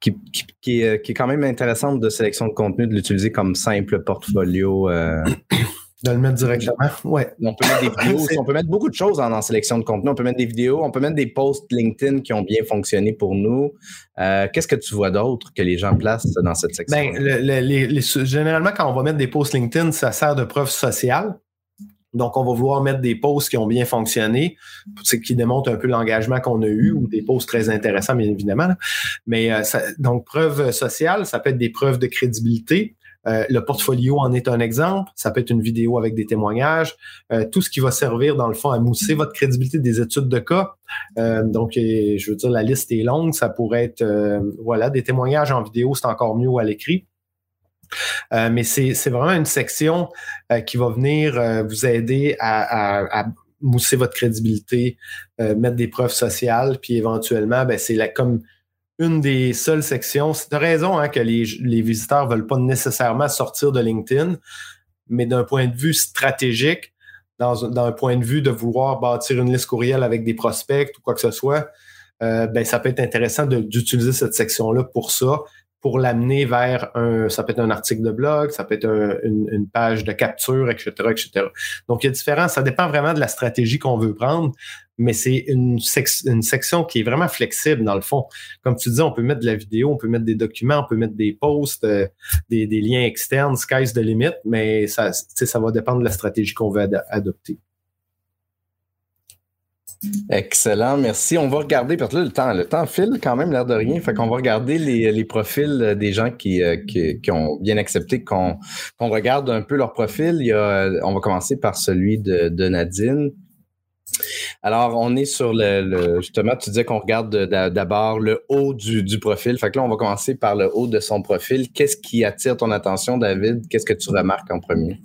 S1: qui, qui, est, qui, est, quand même intéressante de sélection de contenu, de l'utiliser comme simple portfolio. Euh,
S2: de le mettre directement. Ouais.
S1: On peut mettre des vidéos, on peut mettre beaucoup de choses en, sélection de contenu. On peut mettre des vidéos, on peut mettre des posts LinkedIn qui ont bien fonctionné pour nous. Euh, qu'est-ce que tu vois d'autre que les gens placent dans cette section?
S2: Ben, généralement, quand on va mettre des posts LinkedIn, ça sert de preuve sociale. Donc, on va vouloir mettre des posts qui ont bien fonctionné, qui démontrent un peu l'engagement qu'on a eu, ou des posts très intéressants, bien évidemment. Mais euh, donc, preuve sociale, ça peut être des preuves de crédibilité. Euh, le portfolio en est un exemple. Ça peut être une vidéo avec des témoignages. Euh, tout ce qui va servir, dans le fond, à mousser votre crédibilité des études de cas. donc, je veux dire, la liste est longue. Ça pourrait être, voilà, des témoignages en vidéo, c'est encore mieux à l'écrit. Euh, mais c'est vraiment une section euh, qui va venir euh, vous aider à, mousser votre crédibilité, mettre des preuves sociales, puis éventuellement, ben, c'est comme une des seules sections. C'est raison hein, que les, les visiteurs veulent pas nécessairement sortir de LinkedIn, mais d'un point de vue stratégique, dans, un point de vue de vouloir bâtir une liste courriel avec des prospects ou quoi que ce soit, ben, ça peut être intéressant d'utiliser cette section-là pour ça pour l'amener vers un, ça peut être un article de blog, ça peut être une, page de capture, etc., etc. Donc, il y a différents, ça dépend vraiment de la stratégie qu'on veut prendre, mais c'est une, section qui est vraiment flexible dans le fond. Comme tu dis, on peut mettre de la vidéo, on peut mettre des documents, on peut mettre des posts, euh, des, des, liens externes, sky's the limit, mais ça, ça va dépendre de la stratégie qu'on veut adopter.
S1: Excellent, merci. On va regarder, parce que là, le temps, le temps file quand même, l'air de rien. Fait qu'on va regarder les, profils des gens qui, euh, qui, ont bien accepté qu'on regarde un peu leur profil. On va commencer par celui de, de Nadine. Alors, on est sur le, justement, tu disais qu'on regarde d'abord le haut du, du, profil. Fait que là, on va commencer par le haut de son profil. Qu'est-ce qui attire ton attention, David? Qu'est-ce que tu remarques en premier?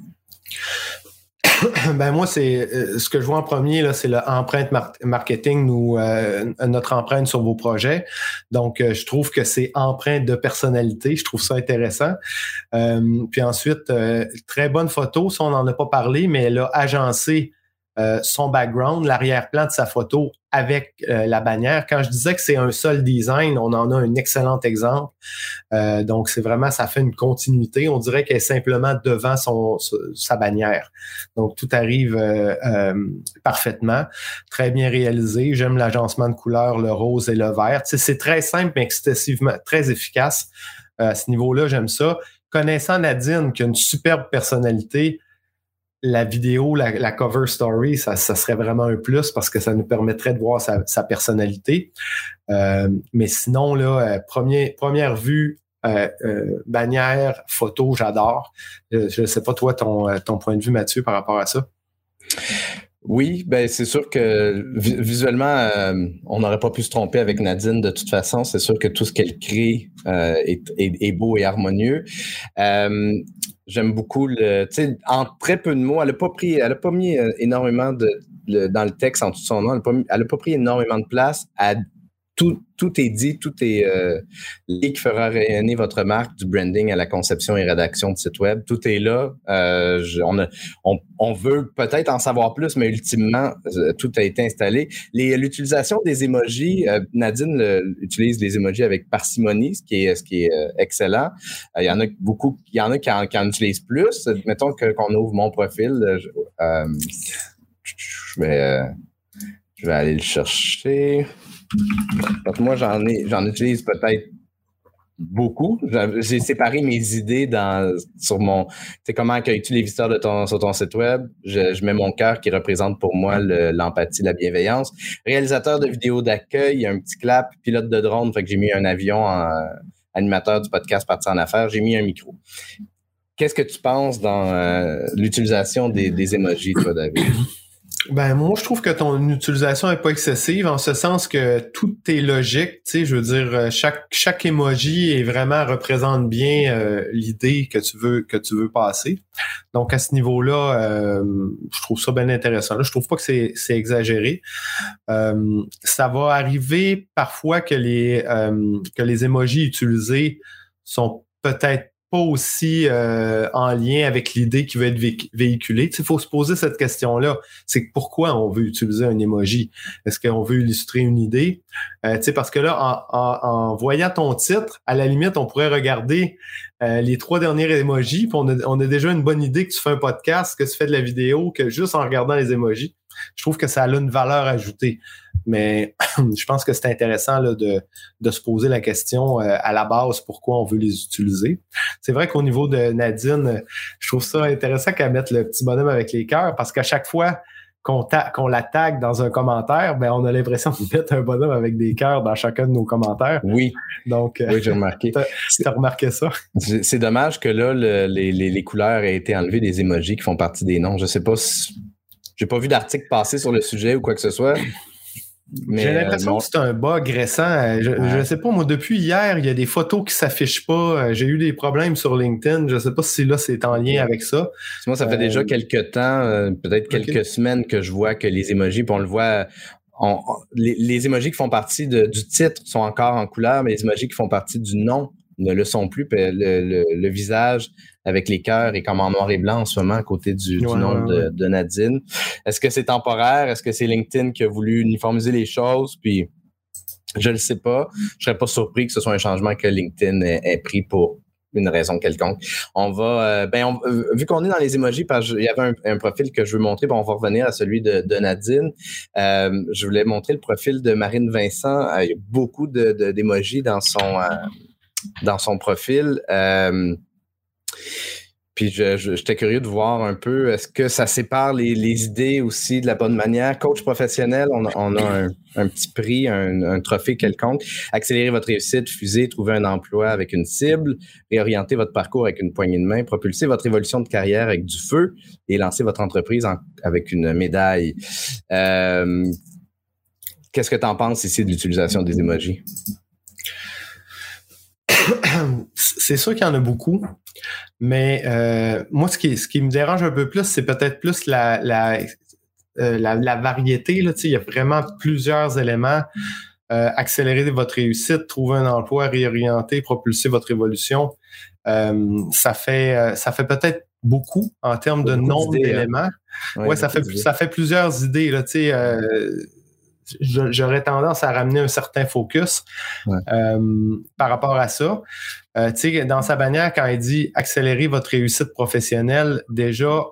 S2: ben moi, c'est euh, ce que je vois en premier, là, c'est l'empreinte marketing ou euh, notre empreinte sur vos projets. Donc, euh, je trouve que c'est empreinte de personnalité. Je trouve ça intéressant. puis ensuite, très bonne photo. Ça, on n'en a pas parlé, mais elle a agencé euh, son background, l'arrière-plan de sa photo avec euh, la bannière. Quand je disais que c'est un seul design, on en a un excellent exemple. Euh, donc, c'est vraiment, ça fait une continuité. On dirait qu'elle est simplement devant son, sa bannière. Donc, tout arrive parfaitement, très bien réalisé. J'aime l'agencement de couleurs, le rose et le vert. c'est très simple, mais excessivement très efficace. à ce niveau-là, j'aime ça. Connaissant Nadine, qui a une superbe personnalité, la vidéo, la, cover story, ça, serait vraiment un plus parce que ça nous permettrait de voir sa, personnalité. Euh, mais sinon, là, euh, première vue, euh, bannière, photo, j'adore. je ne sais pas, toi, ton, ton point de vue, Mathieu, par rapport à ça?
S1: Oui, ben c'est sûr que visuellement, on n'aurait pas pu se tromper avec Nadine de toute façon. C'est sûr que tout ce qu'elle crée est, beau et harmonieux. J'aime beaucoup le. En très peu de mots, elle n'a pas pris, elle a pas mis euh, énormément de, dans le texte en tout son nom, elle n'a pas, pas, pris énormément de place. à tout, est dit, tout est euh, qui fera rayonner votre marque du branding à la conception et rédaction de site web. Tout est là. Euh, on, veut peut-être en savoir plus, mais ultimement, euh, tout a été installé. L'utilisation des emojis, euh, Nadine utilise les emojis avec parcimonie, ce qui est, excellent. Il y en a beaucoup, il y en a qui en, utilisent plus. Mettons qu'on ouvre mon profil. je vais aller le chercher. Moi, j'en utilise peut-être beaucoup. J'ai séparé mes idées sur mon. C'est comment accueilles-tu les visiteurs de ton, sur ton site web? Je, mets mon cœur qui représente pour moi l'empathie, la bienveillance. Réalisateur de vidéos d'accueil, un petit clap, pilote de drone, fait que j'ai mis un avion en animateur du podcast Parti en affaires, j'ai mis un micro. Qu'est-ce que tu penses dans euh, l'utilisation des, des emojis, toi, David?
S2: Ben moi je trouve que ton utilisation est pas excessive en ce sens que tout est logique, tu sais, je veux dire euh, chaque chaque emoji est vraiment représente bien euh, l'idée que tu veux que tu veux passer. Donc à ce niveau-là, euh, je trouve ça bien intéressant. Là, je trouve pas que c'est c'est exagéré. ça va arriver parfois que les que les emojis utilisés sont peut-être pas aussi euh, en lien avec l'idée qui veut être véhiculée. Il faut se poser cette question-là. C'est pourquoi on veut utiliser un emoji? Est-ce qu'on veut illustrer une idée? Euh, parce que là, en, en, voyant ton titre, à la limite, on pourrait regarder euh, les trois derniers emojis, puis on a, on a déjà une bonne idée que tu fais un podcast, que tu fais de la vidéo, que juste en regardant les emojis je trouve que ça a une valeur ajoutée. Mais je pense que c'est intéressant là, de, de, se poser la question euh, à la base pourquoi on veut les utiliser. C'est vrai qu'au niveau de Nadine, je trouve ça intéressant qu'elle mette le petit bonhomme avec les cœurs parce qu'à chaque fois qu'on qu'on la tag dans un commentaire, ben on a l'impression de mettre un bonhomme avec des cœurs dans chacun de nos commentaires.
S1: Oui.
S2: Donc,
S1: oui, j'ai remarqué.
S2: Tu as remarqué ça?
S1: C'est dommage que là, les, les, les, couleurs aient été enlevées des emojis qui font partie des noms. Je sais pas si j'ai pas vu d'article passer sur le sujet ou quoi que ce soit.
S2: J'ai l'impression euh, que c'est un bug récent. Je, ne sais pas, moi, depuis hier, il y a des photos qui s'affichent pas. Euh, j'ai eu des problèmes sur LinkedIn. Je sais pas si là, c'est en lien avec ça.
S1: Moi, ça fait déjà euh, quelques temps, peut-être quelques semaines que je vois que les emojis, puis on le voit, les, les emojis qui font partie du titre sont encore en couleur, mais les emojis qui font partie du nom ne le sont plus. Le, visage avec les cœurs est comme en noir et blanc en ce moment à côté du, nom De, Nadine. Est-ce que c'est temporaire? Est-ce que c'est LinkedIn qui a voulu uniformiser les choses? Puis, je ne sais pas. Je serais pas surpris que ce soit un changement que LinkedIn ait, pris pour une raison quelconque. On va, euh, ben, euh, vu qu'on est dans les emojis, parce il y avait un, profil que je veux montrer, ben, on va revenir à celui de, Nadine. Euh, je voulais montrer le profil de Marine Vincent. il y a beaucoup d'émojis dans son dans son profil. Puis j'étais curieux de voir un peu, est-ce que ça sépare les, idées aussi de la bonne manière? Coach professionnel, on a, un, petit prix, un, trophée quelconque. Accélérer votre réussite, fuser, trouver un emploi avec une cible, réorienter votre parcours avec une poignée de main, propulser votre évolution de carrière avec du feu et lancer votre entreprise avec une médaille. Euh, qu'est-ce que tu en penses ici de l'utilisation des emojis?
S2: c'est sûr qu'il y en a beaucoup, mais euh, moi, ce qui, ce qui me dérange un peu plus, c'est peut-être plus la, la, euh, la, variété. Là, il y a vraiment plusieurs éléments. Euh, accélérer votre réussite, trouver un emploi, réorienter, propulser votre évolution. ça fait, ça fait peut-être beaucoup en termes de nombre hein. d'éléments. Ouais, ça fait, ça fait plusieurs idées. Là, j'aurais tendance à ramener un certain focus euh, par rapport à ça. Euh, dans sa bannière, quand il dit accélérer votre réussite professionnelle, déjà,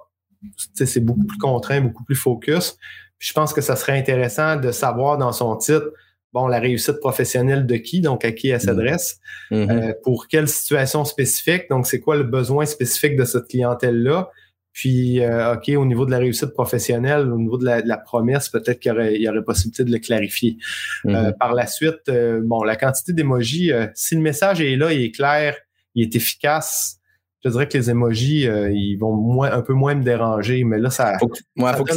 S2: c'est beaucoup plus contraint, beaucoup plus focus. je pense que ça serait intéressant de savoir dans son titre, bon, la réussite professionnelle de qui, donc à qui elle mm-hmm. s'adresse, mm-hmm. euh, pour quelle situation spécifique, donc c'est quoi le besoin spécifique de cette clientèle-là, puis, euh, OK, au niveau de la réussite professionnelle, au niveau de la, promesse, peut-être qu'il y aurait, y aurait possibilité de le clarifier. Euh, mm-hmm. par la suite, euh, bon, la quantité d'émojis, si le message est là, il est clair, il est efficace, je dirais que les emojis, ils vont moins, un peu moins me déranger, mais là, ça.
S1: Faut moi, faut que,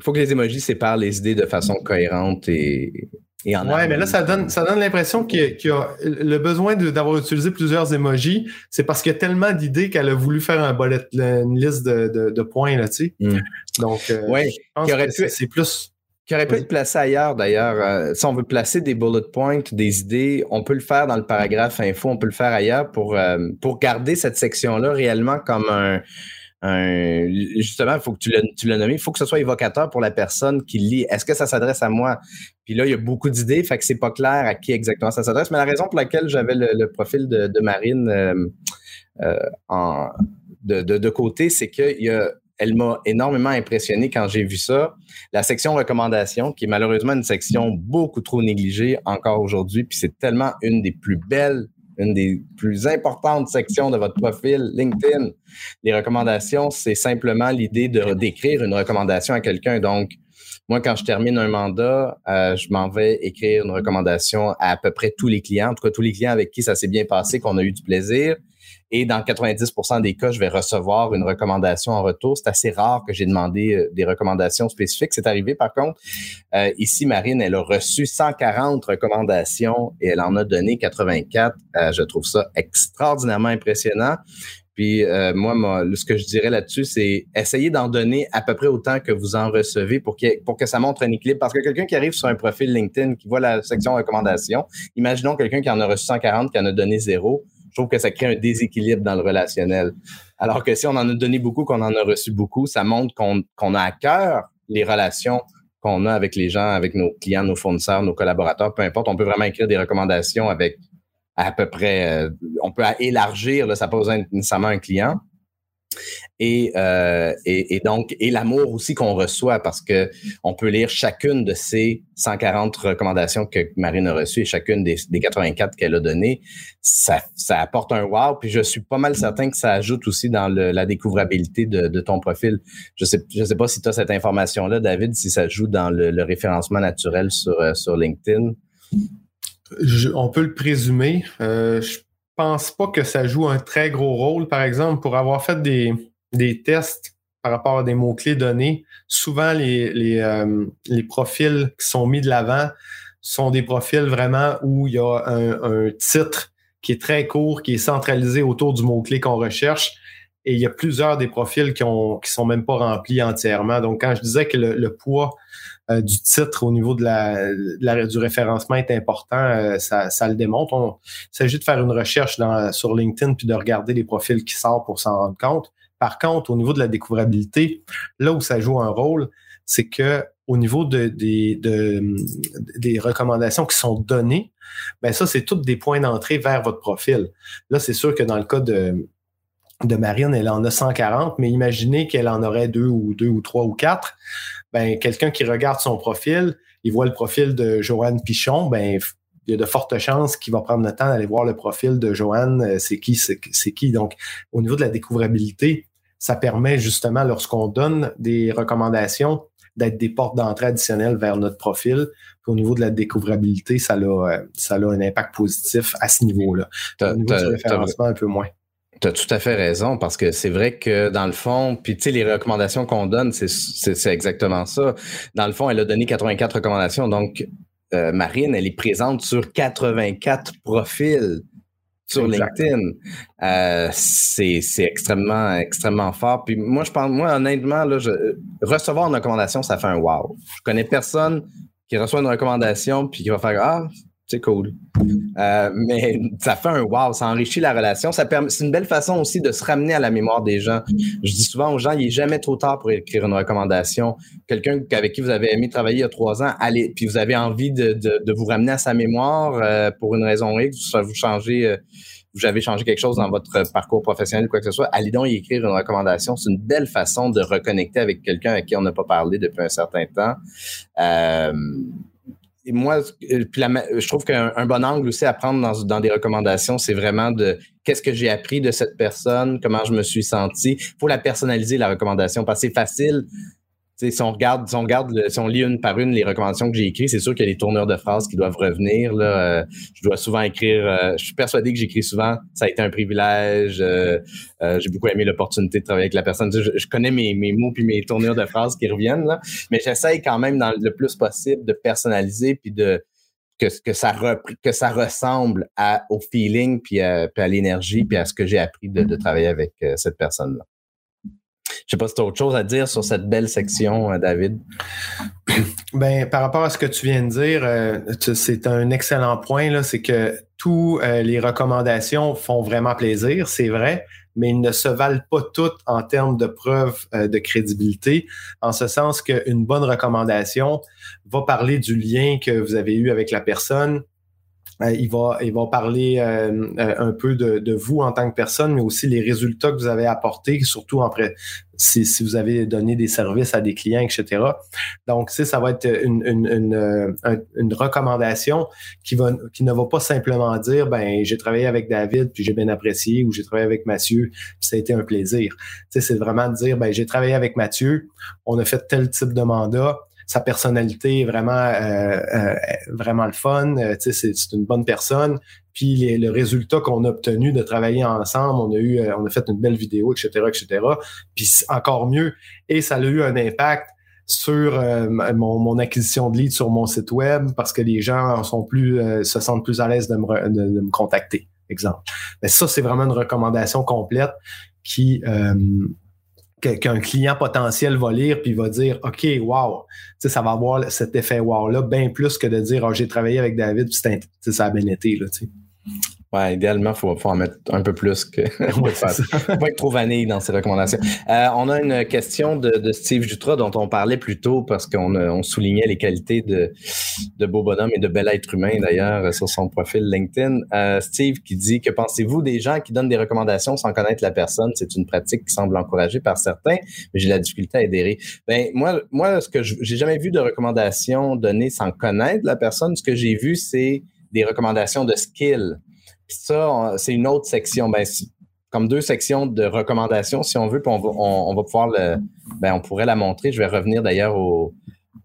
S1: faut que les emojis séparent les idées de façon cohérente et,
S2: oui, mais là, ça donne, ça donne l'impression qu'il y, a le besoin d'avoir utilisé plusieurs emojis. C'est parce qu'il y a tellement d'idées qu'elle a voulu faire un bullet, une liste de, points, là, tu sais.
S1: Hmm. Donc, euh, ouais, c'est plus. Qui aurait pu être placé ailleurs, d'ailleurs. Euh, si on veut placer des bullet points, des idées, on peut le faire dans le paragraphe info, on peut le faire ailleurs pour, euh, pour garder cette section-là réellement comme un, justement, il faut que tu l'as nommé, il faut que ce soit évocateur pour la personne qui lit. Est-ce que ça s'adresse à moi? Puis là, il y a beaucoup d'idées, fait que c'est pas clair à qui exactement ça s'adresse. Mais la raison pour laquelle j'avais le, profil de, Marine euh, euh, en, de, côté, c'est que elle m'a énormément impressionné quand j'ai vu ça. La section recommandations, qui est malheureusement une section beaucoup trop négligée encore aujourd'hui, puis c'est tellement une des plus belles une des plus importantes sections de votre profil LinkedIn. Les recommandations, c'est simplement l'idée de d'écrire une recommandation à quelqu'un. Donc, moi, quand je termine un mandat, euh, je m'en vais écrire une recommandation à à peu près tous les clients, en tout cas tous les clients avec qui ça s'est bien passé, qu'on a eu du plaisir. Et dans 90% des cas, je vais recevoir une recommandation en retour. C'est assez rare que j'ai demandé euh, des recommandations spécifiques. C'est arrivé, par contre. Euh, ici, Marine, elle a reçu 140 recommandations et elle en a donné 84. Euh, je trouve ça extraordinairement impressionnant. Puis moi, ce que je dirais là-dessus, c'est essayer d'en donner à peu près autant que vous en recevez pour, pour que ça montre un équilibre. Parce que quelqu'un qui arrive sur un profil LinkedIn, qui voit la section recommandations, imaginons quelqu'un qui en a reçu 140, qui en a donné zéro je trouve que ça crée un déséquilibre dans le relationnel. Alors que si on en a donné beaucoup, qu'on en a reçu beaucoup, ça montre qu'on a à cœur les relations qu'on a avec les gens, avec nos clients, nos fournisseurs, nos collaborateurs, peu importe. On peut vraiment écrire des recommandations avec à peu près, euh, on peut élargir, ça pas besoin nécessairement un client. Euh, et, et, donc, et l'amour aussi qu'on reçoit parce que on peut lire chacune de ces 140 recommandations que Marine a reçues et chacune des, 84 qu'elle a données. Ça, ça apporte un wow. Puis je suis pas mal certain que ça ajoute aussi dans la découvrabilité de, ton profil. Je sais, je sais pas si tu as cette information-là, David, si ça joue dans le, référencement naturel sur, euh, LinkedIn.
S2: on peut le présumer. Euh, pense pas que ça joue un très gros rôle. Par exemple, pour avoir fait des, tests par rapport à des mots-clés donnés, souvent euh, les, profils qui sont mis de l'avant sont des profils vraiment où il y a un, titre qui est très court, qui est centralisé autour du mot-clé qu'on recherche. Et il y a plusieurs des profils qui ont qui sont même pas remplis entièrement. Donc, quand je disais que le, poids euh, du titre au niveau de la, du référencement est important, euh, ça, ça, le démontre. On, il s'agit de faire une recherche dans, sur LinkedIn puis de regarder les profils qui sortent pour s'en rendre compte. Par contre, au niveau de la découvrabilité, là où ça joue un rôle, c'est que au niveau de, des recommandations qui sont données, ben ça, c'est toutes des points d'entrée vers votre profil. Là, c'est sûr que dans le cas de, de Marine, elle en a 140, mais imaginez qu'elle en aurait deux ou deux ou trois ou quatre. Ben, quelqu'un qui regarde son profil, il voit le profil de Joanne Pichon, ben, il y a de fortes chances qu'il va prendre le temps d'aller voir le profil de Joanne, euh, c'est qui, c'est qui. Donc, au niveau de la découvrabilité, ça permet justement, lorsqu'on donne des recommandations, d'être des portes d'entrée additionnelles vers notre profil. au niveau de la découvrabilité, ça a, euh, ça a un impact positif à ce niveau-là. Au niveau du référencement, un peu moins.
S1: Tu as tout à fait raison parce que c'est vrai que dans le fond, puis tu sais, les recommandations qu'on donne, c'est exactement ça. Dans le fond, elle a donné 84 recommandations. Donc, euh, Marine, elle est présente sur 84 profils sur LinkedIn. Euh, c'est extrêmement, extrêmement fort. Puis moi, je pense, moi, honnêtement, là, je, recevoir une recommandation, ça fait un wow. Je connais personne qui reçoit une recommandation puis qui va faire Ah, c'est cool. Euh, mais ça fait un wow, ça enrichit la relation. Ça permet, c'est une belle façon aussi de se ramener à la mémoire des gens. Je dis souvent aux gens, il n'est jamais trop tard pour écrire une recommandation. Quelqu'un avec qui vous avez aimé travailler il y a trois ans, allez, puis vous avez envie de, de, vous ramener à sa mémoire euh, pour une raison X, vous changez, euh, vous avez changé quelque chose dans votre parcours professionnel ou quoi que ce soit, allez donc y écrire une recommandation. C'est une belle façon de reconnecter avec quelqu'un avec qui on n'a pas parlé depuis un certain temps. Moi, euh, je trouve qu'un bon angle aussi à prendre dans, dans des recommandations, c'est vraiment de qu'est-ce que j'ai appris de cette personne, comment je me suis senti. Il faut la personnaliser, la recommandation, parce que c'est facile si on regarde, si on lit une par une les recommandations que j'ai écrites, c'est sûr qu'il y a des tourneurs de phrases qui doivent revenir. Euh, je dois souvent écrire. Euh, je suis persuadé que j'écris souvent. Ça a été un privilège. Euh, j'ai beaucoup aimé l'opportunité de travailler avec la personne. Je, connais mes, mots puis mes tournures de phrases qui reviennent mais j'essaye quand même dans le plus possible de personnaliser puis de que, ça ressemble au feeling puis à, l'énergie puis à ce que j'ai appris de, de travailler avec cette personne là. Je sais pas si tu as autre chose à dire sur cette belle section, euh, David.
S2: Ben, par rapport à ce que tu viens de dire, euh, c'est un excellent point. C'est que toutes euh, les recommandations font vraiment plaisir, c'est vrai, mais ils ne se valent pas toutes en termes de preuves de crédibilité, en ce sens qu'une bonne recommandation va parler du lien que vous avez eu avec la personne, il, va, parler un peu de, vous en tant que personne, mais aussi les résultats que vous avez apportés, surtout après si, si vous avez donné des services à des clients, etc. Donc, ça, ça va être une, une, une, recommandation qui, va, qui ne va pas simplement dire, ben j'ai travaillé avec David, puis j'ai bien apprécié, ou j'ai travaillé avec Mathieu, puis ça a été un plaisir. C'est vraiment de dire, ben j'ai travaillé avec Mathieu, on a fait tel type de mandat, sa personnalité est vraiment, euh, euh, vraiment le fun. Euh, c'est une bonne personne. Puis le résultat qu'on a obtenu de travailler ensemble, on a eu, on a fait une belle vidéo, etc., etc. Puis encore mieux. Et ça a eu un impact sur mon, mon, acquisition de leads sur mon site web parce que les gens sont plus se sentent plus à l'aise de me, de, me contacter, exemple. Mais ça, c'est vraiment une recommandation complète qui qu'un client potentiel va lire puis va dire OK, wow, ça va avoir cet effet wow-là, bien plus que de dire oh, j'ai travaillé avec David, puis ça a bien été. Là,
S1: Ouais, idéalement, il faut, en mettre un peu plus que. ouais, faut pas être trop vanille dans ces recommandations. Euh, on a une question de, Steve Jutra dont on parlait plus tôt parce qu'on on soulignait les qualités de, de beau bonhomme et de bel être humain d'ailleurs sur son profil LinkedIn. Euh, Steve qui dit que pensez-vous des gens qui donnent des recommandations sans connaître la personne? C'est une pratique qui semble encouragée par certains, mais j'ai la difficulté à adhérer. Ben, moi, moi, ce que j'ai jamais vu de recommandations données sans connaître la personne. Ce que j'ai vu, c'est des recommandations de skills ça, c'est une autre section. Ben, comme deux sections de recommandations, si on veut, puis on va, pouvoir. Ben, on pourrait la montrer. Je vais revenir d'ailleurs au.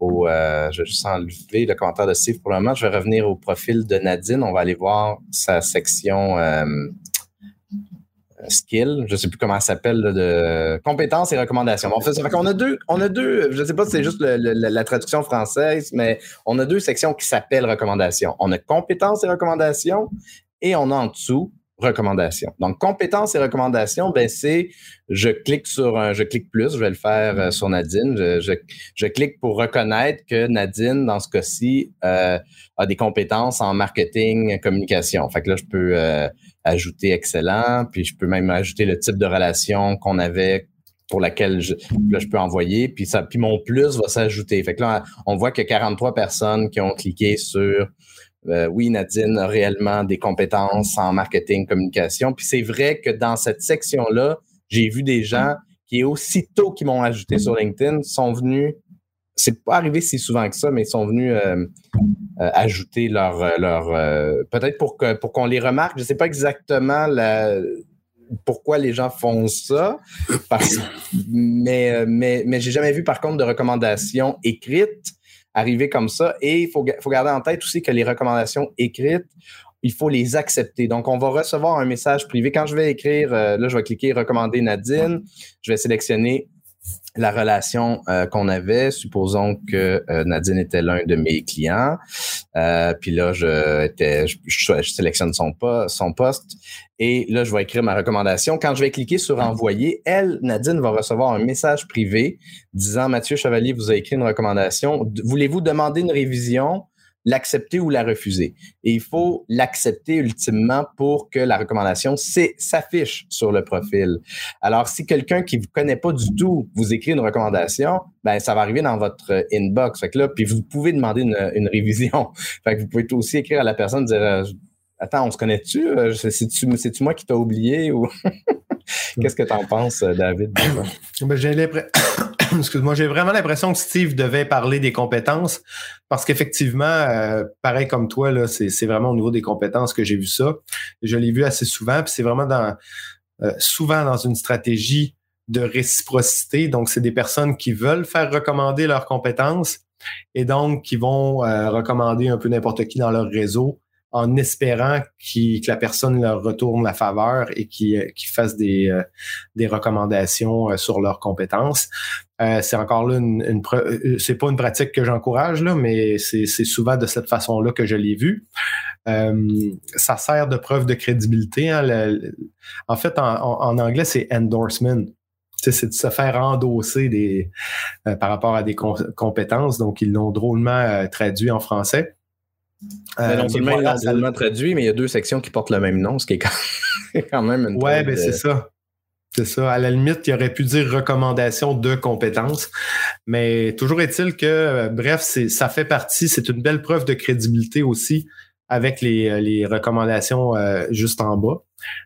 S1: Euh, je vais juste enlever le commentaire de Steve pour le moment. Je vais revenir au profil de Nadine. On va aller voir sa section euh, skill. Je ne sais plus comment elle s'appelle, de compétences et recommandations. A deux, on a deux, je ne sais pas si c'est juste la traduction française, mais on a deux sections qui s'appellent recommandations. On a compétences et recommandations et on a en dessous recommandations. Donc, compétences et recommandations, ben c'est je clique sur un, je clique plus, je vais le faire euh, sur Nadine. Je, clique pour reconnaître que Nadine, dans ce cas-ci, euh, a des compétences en marketing, communication. Fait que là, je peux euh, ajouter excellent, puis je peux même ajouter le type de relation qu'on avait pour laquelle je, là, je peux envoyer, puis ça, puis mon plus va s'ajouter. Fait que là, on voit que 43 personnes qui ont cliqué sur euh, oui, Nadine a réellement des compétences en marketing, communication. Puis c'est vrai que dans cette section-là, j'ai vu des gens qui, aussitôt qu'ils m'ont ajouté sur LinkedIn, sont venus, c'est pas arrivé si souvent que ça, mais ils sont venus euh, ajouter leur leur peut-être pour que pour qu'on les remarque. Je sais pas exactement la pourquoi les gens font ça, mais, mais, mais j'ai jamais vu par contre de recommandations écrites arriver comme ça. Et il faut, garder en tête aussi que les recommandations écrites, il faut les accepter. Donc, on va recevoir un message privé. Quand je vais écrire, euh, là, je vais cliquer recommander Nadine. Je vais sélectionner la relation euh, qu'on avait. Supposons que euh, Nadine était l'un de mes clients. Euh, puis là, je, je, sélectionne son, son poste et là, je vais écrire ma recommandation. Quand je vais cliquer sur envoyer, elle, Nadine, va recevoir un message privé disant Mathieu Chevalier vous a écrit une recommandation. Voulez-vous demander une révision? L'accepter ou la refuser. Et il faut l'accepter ultimement pour que la recommandation s'affiche sur le profil. Alors, si quelqu'un qui vous connaît pas du tout vous écrit une recommandation, ben ça va arriver dans votre inbox. Fait que là, puis vous pouvez demander une, révision. Fait que vous pouvez aussi écrire à la personne dire euh, Attends, on se connaît-tu? Euh, c'est-tu moi qui t'as oublié ou qu'est-ce que tu en penses, euh, David?
S2: Ben, j'ai excuse-moi, j'ai vraiment l'impression que Steve devait parler des compétences parce qu'effectivement, euh, pareil comme toi, là, c'est, vraiment au niveau des compétences que j'ai vu ça. Je l'ai vu assez souvent, puis c'est vraiment dans euh, souvent dans une stratégie de réciprocité. Donc, c'est des personnes qui veulent faire recommander leurs compétences et donc qui vont euh, recommander un peu n'importe qui dans leur réseau en espérant que la personne leur retourne la faveur et qui, euh, qui fasse des, euh, des recommandations euh, sur leurs compétences. c'est encore là une, une c'est pas une pratique que j'encourage là, mais c'est souvent de cette façon-là que je l'ai vu. ça sert de preuve de crédibilité. Hein, en fait, en, en anglais, c'est endorsement c'est de se faire endosser des, par rapport à des compétences. Donc, ils l'ont drôlement traduit en français.
S1: Euh, non seulement traduit, mais il y a deux sections qui portent le même nom, ce qui est quand, même une.
S2: Ouais, ben c'est ça. C'est ça. À la limite, il aurait pu dire recommandation de compétences. Mais toujours est-il que, euh, bref, ça fait partie, c'est une belle preuve de crédibilité aussi avec les, euh, recommandations juste en bas.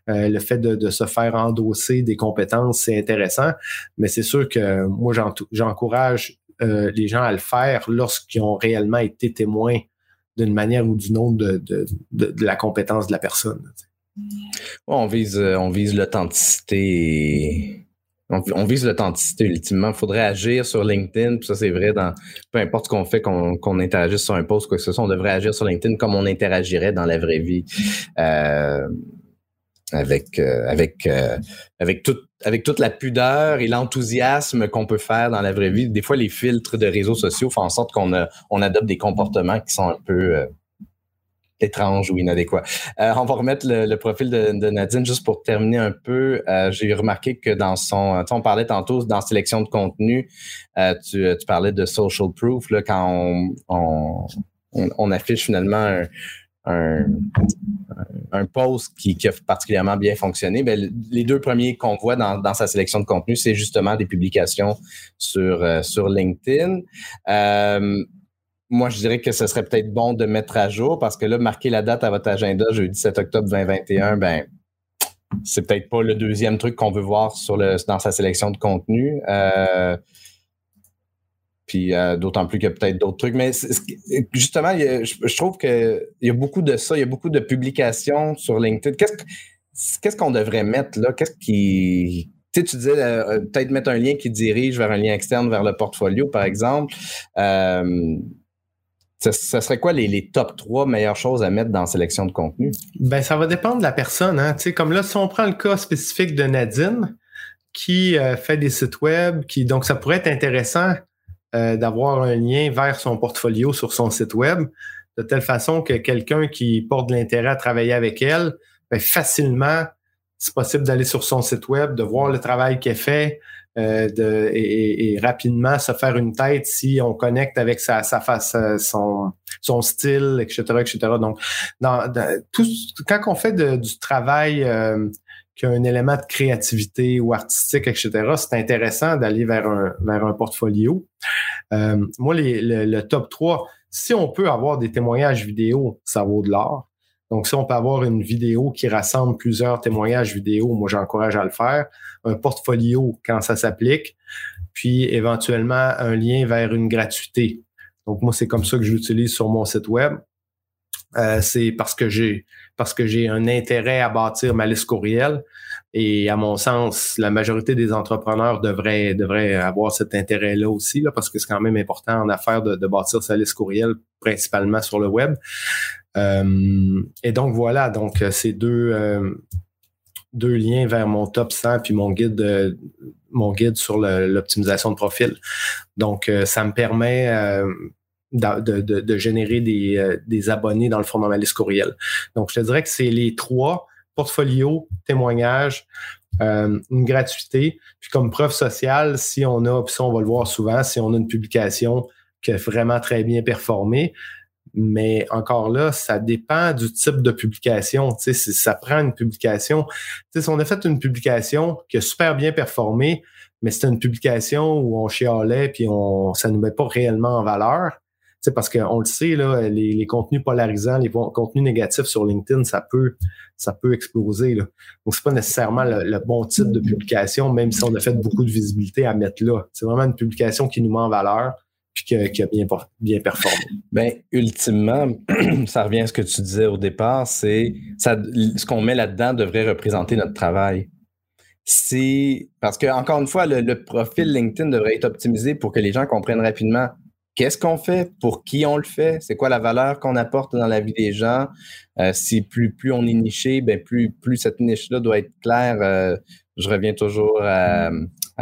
S2: le fait de, se faire endosser des compétences, c'est intéressant, mais c'est sûr que moi, j'encourage les gens à le faire lorsqu'ils ont réellement été témoins d'une manière ou d'une autre de, la compétence de la personne.
S1: on vise, euh, on vise l'authenticité. On, vise l'authenticité ultimement. Il faudrait agir sur LinkedIn, puis ça c'est vrai dans peu importe ce qu'on fait, qu'on interagisse sur un post, quoi que ce soit, on devrait agir sur LinkedIn comme on interagirait dans la vraie vie. Euh, avec euh, avec avec toute avec toute la pudeur et l'enthousiasme qu'on peut faire dans la vraie vie. Des fois, les filtres de réseaux sociaux font en sorte qu'on on adopte des comportements qui sont un peu euh, étranges ou inadéquats. Euh, on va remettre le, profil de, Nadine juste pour terminer un peu. Euh, j'ai remarqué que dans son, on parlait tantôt dans sélection de contenu, tu, tu, parlais de social proof là, quand on, on, on affiche finalement un, un, post qui, a particulièrement bien fonctionné, ben, les deux premiers qu'on voit dans, sa sélection de contenu, c'est justement des publications sur, euh, sur LinkedIn. Euh, moi, je dirais que ce serait peut-être bon de mettre à jour parce que là, marquer la date à votre agenda jeudi 7 octobre 2021, ben, c'est peut-être pas le deuxième truc qu'on veut voir sur le, dans sa sélection de contenu. Euh, puis euh, d'autant plus qu'il y a peut-être d'autres trucs. Mais justement, je, trouve qu'il y a beaucoup de ça, il y a beaucoup de publications sur LinkedIn. Qu'est-ce qu'on devrait mettre là? Qu'est-ce qui. Tu sais, tu disais euh, peut-être mettre un lien qui dirige vers un lien externe vers le portfolio, par exemple. Euh, ce, serait quoi les, top 3 meilleures choses à mettre dans la sélection de contenu?
S2: Ben, ça va dépendre de la personne. Hein? Tu sais, comme là, si on prend le cas spécifique de Nadine, qui fait des sites web, qui donc ça pourrait être intéressant euh, d'avoir un lien vers son portfolio sur son site web, de telle façon que quelqu'un qui porte de l'intérêt à travailler avec elle, ben, facilement, c'est possible d'aller sur son site web, de voir le travail qu'elle fait, euh, de, et, rapidement se faire une tête si on connecte avec sa, sa face, euh, son, style, etc., etc. Donc, dans, tout, quand on fait du travail qui a un élément de créativité ou artistique, etc., c'est intéressant d'aller vers un, vers un portfolio. Euh, moi, les, le, top 3, si on peut avoir des témoignages vidéo, ça vaut de l'or. Donc, si on peut avoir une vidéo qui rassemble plusieurs témoignages vidéo, moi, j'encourage à le faire. Un portfolio quand ça s'applique, puis éventuellement un lien vers une gratuité. Donc, moi, c'est comme ça que je l'utilise sur mon site web. Euh, c'est parce que j'ai parce que j'ai un intérêt à bâtir ma liste courriel. Et à mon sens, la majorité des entrepreneurs devraient, devraient avoir cet intérêt-là aussi, parce que c'est quand même important en affaires de, bâtir sa liste courriel, principalement sur le web. Euh, et donc voilà, donc euh, ces deux, deux liens vers mon top 100 puis mon guide de, mon guide sur l'optimisation de profil. Donc, ça me permet de, de, de, générer des, des, abonnés dans le format ma liste courriel. Donc, je te dirais que c'est les trois portfolio, témoignage, une gratuité. Puis comme preuve sociale, si on a, puis ça on va le voir souvent, si on a une publication qui a vraiment très bien performé, mais encore là, ça dépend du type de publication. Tu sais, ça prend une publication. Tu sais, si on a fait une publication qui a super bien performé, mais c'est une publication où on chialait puis on, ça nous met pas réellement en valeur. Sais, parce qu'on le sait, là, les, contenus polarisants, les contenus négatifs sur LinkedIn, ça peut, ça peut exploser. Là. Donc, c'est pas nécessairement le, bon type de publication, même si on a fait beaucoup de visibilité à mettre là. C'est vraiment une publication qui nous met en valeur qui, a bien, bien performé.
S1: Ben, ultimement, ça revient à ce que tu disais au départ, c'est ce qu'on met là-dedans devrait représenter notre travail. Si, parce que, encore une fois, le, profil LinkedIn devrait être optimisé pour que les gens comprennent rapidement qu'est-ce qu'on fait, pour qui on le fait, c'est quoi la valeur qu'on apporte dans la vie des gens? Euh, si plus, plus on est niché, ben plus, plus cette niche-là doit être claire. Euh, je reviens toujours à,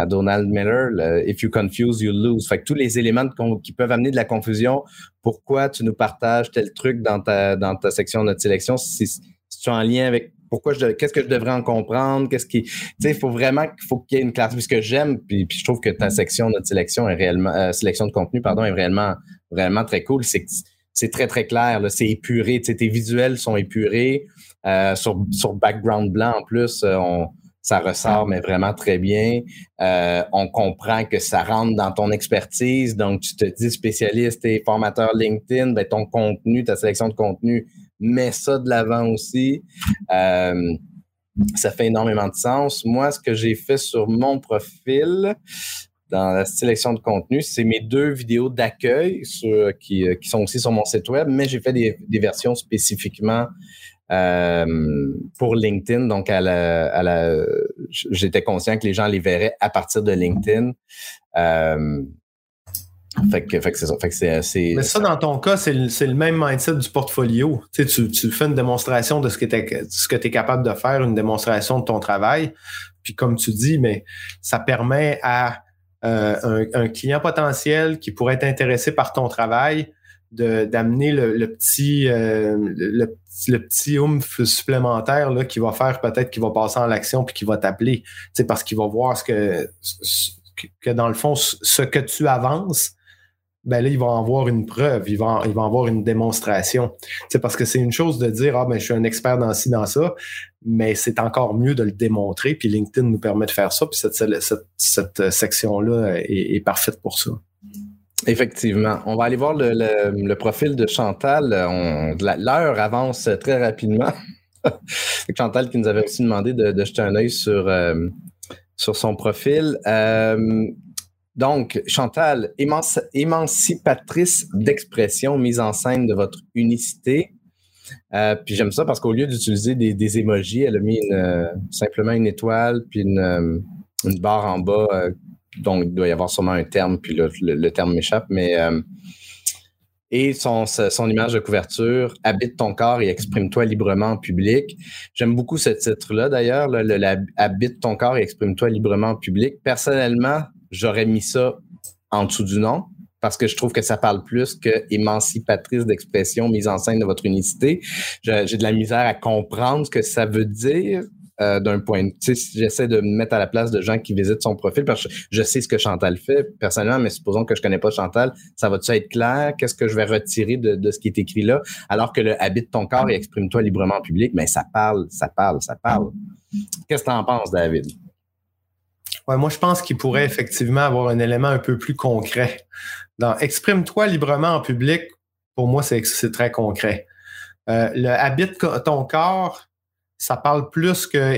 S1: Donald Miller, If you confuse, you lose. Fait que tous les éléments qui peuvent amener de la confusion, pourquoi tu nous partages tel truc dans ta, dans ta section de notre sélection, si, si tu es en lien avec pourquoi je qu'est-ce que je devrais en comprendre, qu'est-ce qui, tu il faut vraiment qu'il faut qu'il y ait une classe, puisque j'aime, puis, je trouve que ta section, notre sélection est réellement, euh, sélection de contenu, pardon, est vraiment très cool. C'est très très clair, c'est épuré, tes visuels sont épurés, euh, sur sur background blanc en plus, euh, on ça ressort, mais vraiment très bien. On comprend que ça rentre dans ton expertise. Donc, tu te dis spécialiste et formateur LinkedIn, ben, ton contenu, ta sélection de contenu, mets ça de l'avant aussi. Euh, ça fait énormément de sens. Moi, ce que j'ai fait sur mon profil, dans la sélection de contenu, c'est mes deux vidéos d'accueil qui, euh, qui, sont aussi sur mon site web, mais j'ai fait des, versions spécifiquement euh, pour LinkedIn. Donc, j'étais conscient que les gens les verraient à partir de LinkedIn. Fait que, fait que c'est ça. Fait que c'est,
S2: Mais ça, dans ton cas, c'est le, le, même mindset du portfolio. Tu, sais, tu, tu fais une démonstration de ce que tu es, capable de faire, une démonstration de ton travail. Puis comme tu dis, mais ça permet à euh, un, un, client potentiel qui pourrait être intéressé par ton travail d'amener le, petit euh, le, le, petit oomph supplémentaire là, qui va faire peut-être qu'il va passer en l'action puis qu'il va t'appeler. C'est parce qu'il va voir ce que, que dans le fond, ce que tu avances, ben là, il va en voir une preuve, il va il en voir une démonstration. C'est parce que c'est une chose de dire Ah ben je suis un expert dans ci, dans ça, mais c'est encore mieux de le démontrer. Puis LinkedIn nous permet de faire ça. Puis cette, cette, section-là est, parfaite pour ça.
S1: Effectivement. On va aller voir le, profil de Chantal. L'heure avance très rapidement. Chantal qui nous avait aussi demandé de, jeter un œil sur, euh, sur son profil. Euh, donc, Chantal, émancipatrice d'expression, mise en scène de votre unicité. Euh, puis j'aime ça parce qu'au lieu d'utiliser des, émojis, elle a mis simplement une étoile puis une, une barre en bas donc il doit y avoir sûrement un terme, puis le, terme m'échappe, mais euh, et son, son image de couverture, Habite ton corps et exprime-toi librement en public. J'aime beaucoup ce titre-là d'ailleurs, le, Habite ton corps et exprime-toi librement en public. Personnellement, j'aurais mis ça en dessous du nom parce que je trouve que ça parle plus que émancipatrice d'expression, mise en scène de votre unicité. J'ai de la misère à comprendre ce que ça veut dire. Euh, d'un point de j'essaie de me mettre à la place de gens qui visitent son profil parce que je, sais ce que Chantal fait personnellement, mais supposons que je connais pas Chantal, ça va-tu être clair? Qu'est-ce que je vais retirer de, ce qui est écrit là? Alors que le habite ton corps et exprime-toi librement en public, mais ça parle, ça parle, ça parle. Qu'est-ce que tu en penses, David?
S2: Ouais, moi, je pense qu'il pourrait effectivement avoir un élément un peu plus concret. Dans Exprime-toi librement en public, pour moi, c'est très concret. Euh, le habite ton corps, ça parle plus que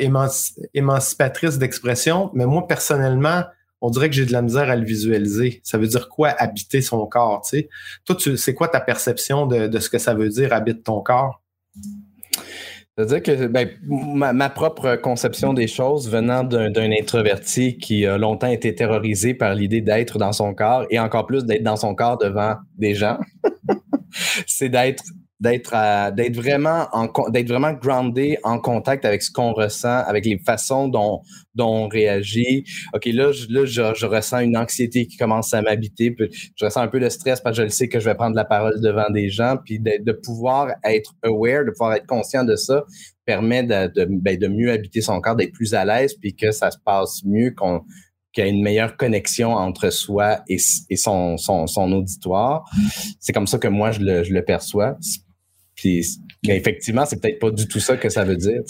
S2: émancipatrice d'expression, mais moi, personnellement, on dirait que j'ai de la misère à le visualiser. Ça veut dire quoi habiter son corps, tu sais? Toi, c'est quoi ta perception de, de, ce que ça veut dire habite ton corps?
S1: C'est-à-dire que ben, ma, propre conception des choses venant d'un introverti qui a longtemps été terrorisé par l'idée d'être dans son corps et encore plus d'être dans son corps devant des gens, c'est d'être d'être d'être vraiment en d'être vraiment groundé en contact avec ce qu'on ressent, avec les façons dont, dont on réagit. OK, là, je, là je, ressens une anxiété qui commence à m'habiter. Je ressens un peu de stress parce que je le sais que je vais prendre la parole devant des gens. Puis de, pouvoir être aware, de pouvoir être conscient de ça, permet de, de, ben, de mieux habiter son corps, d'être plus à l'aise, puis que ça se passe mieux, qu'on qu'il y a une meilleure connexion entre soi et, et son, son, son auditoire. C'est comme ça que moi, je le, je le perçois mais effectivement, c'est peut-être pas du tout ça que ça veut dire.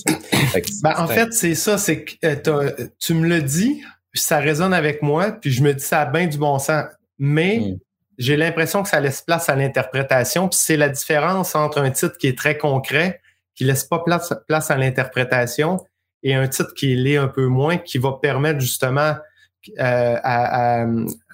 S2: Ben, en fait, c'est ça, c'est que euh, tu me le dis, ça résonne avec moi, puis je me dis ça a bien du bon sens. Mais hmm. j'ai l'impression que ça laisse place à l'interprétation, puis c'est la différence entre un titre qui est très concret, qui laisse pas place, place à l'interprétation, et un titre qui l'est un peu moins, qui va permettre justement euh, à,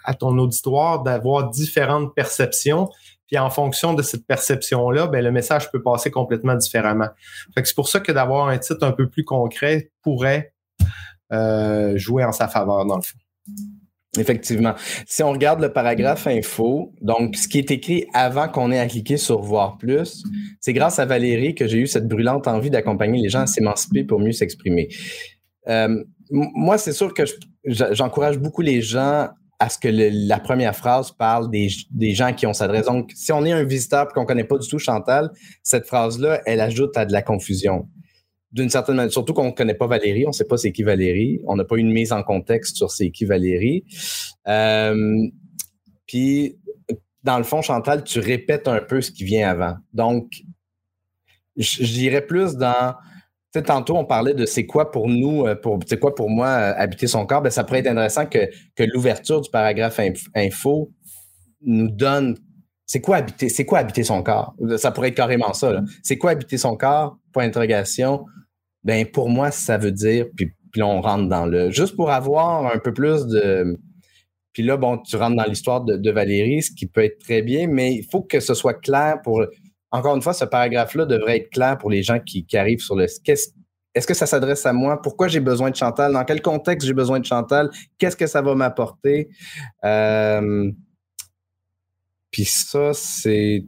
S2: à ton auditoire d'avoir différentes perceptions puis en fonction de cette perception-là, ben, le message peut passer complètement différemment. C'est pour ça que d'avoir un titre un peu plus concret pourrait euh, jouer en sa faveur, dans le fond.
S1: Effectivement. Si on regarde le paragraphe info, donc ce qui est écrit avant qu'on ait à cliquer sur voir plus, c'est grâce à Valérie que j'ai eu cette brûlante envie d'accompagner les gens à s'émanciper pour mieux s'exprimer. Euh, moi, c'est sûr que j'encourage beaucoup les gens à ce que la première phrase parle des, gens qui ont s'adresse. Donc, si on est un visiteur qu'on ne connaît pas du tout Chantal, cette phrase-là, elle ajoute à de la confusion. D'une certaine manière, surtout qu'on ne connaît pas Valérie, on ne sait pas c'est qui Valérie, on n'a pas une mise en contexte sur c'est qui Valérie. Euh, puis, dans le fond, Chantal, tu répètes un peu ce qui vient avant. Donc, j'irais plus dans tantôt, on parlait de c'est quoi pour nous, euh, pour c'est quoi pour moi euh, habiter son corps. Ben, ça pourrait être intéressant que, que l'ouverture du paragraphe info nous donne c'est quoi habiter, c'est quoi habiter son corps? Ça pourrait être carrément ça. C'est quoi habiter son corps? Point d'interrogation. Ben, pour moi, ça veut dire, puis, puis là, on rentre dans le. Juste pour avoir un peu plus de. Puis là, bon, tu rentres dans l'histoire de, de Valérie, ce qui peut être très bien, mais il faut que ce soit clair pour encore une fois, ce paragraphe-là devrait être clair pour les gens qui, arrivent sur le. Est-ce que ça s'adresse à moi? Pourquoi j'ai besoin de Chantal? Dans quel contexte j'ai besoin de Chantal? Qu'est-ce que ça va m'apporter? Euh, puis ça, c'est.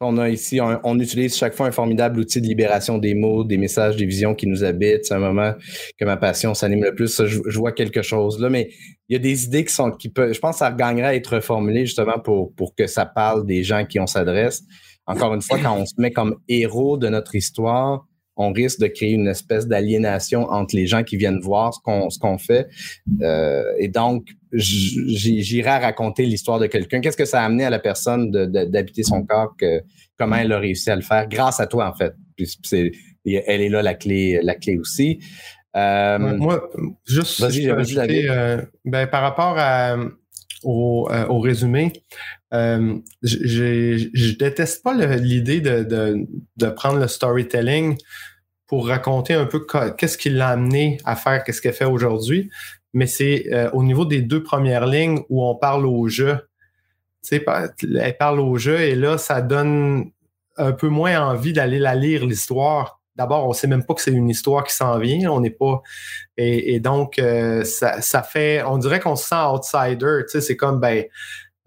S1: On a ici, on, utilise chaque fois un formidable outil de libération des mots, des messages, des visions qui nous habitent. C'est un moment que ma passion s'anime le plus. je, vois quelque chose là, mais il y a des idées qui sont, qui peuvent, je pense que ça gagnerait à être reformulé justement pour, pour que ça parle des gens qui on s'adresse encore une fois, quand on se met comme héros de notre histoire, on risque de créer une espèce d'aliénation entre les gens qui viennent voir ce qu'on fait. Euh, et donc, j'irai raconter l'histoire de quelqu'un. Qu'est-ce que ça a amené à la personne d'habiter son corps, que, comment elle a réussi à le faire, grâce à toi, en fait. Puis elle est là la clé, la clé aussi.
S2: Euh, moi, juste, euh, ben, par rapport à, au, au résumé, euh, je, déteste pas l'idée de, de, prendre le storytelling pour raconter un peu qu'est-ce qui l'a amené à faire qu'est-ce qu'elle fait aujourd'hui, mais c'est euh, au niveau des deux premières lignes où on parle au jeu. Elle parle au jeu et là, ça donne un peu moins envie d'aller la lire, l'histoire. D'abord, on sait même pas que c'est une histoire qui s'en vient. On n'est pas. Et, donc, euh, ça, fait. On dirait qu'on se sent outsider. C'est comme ben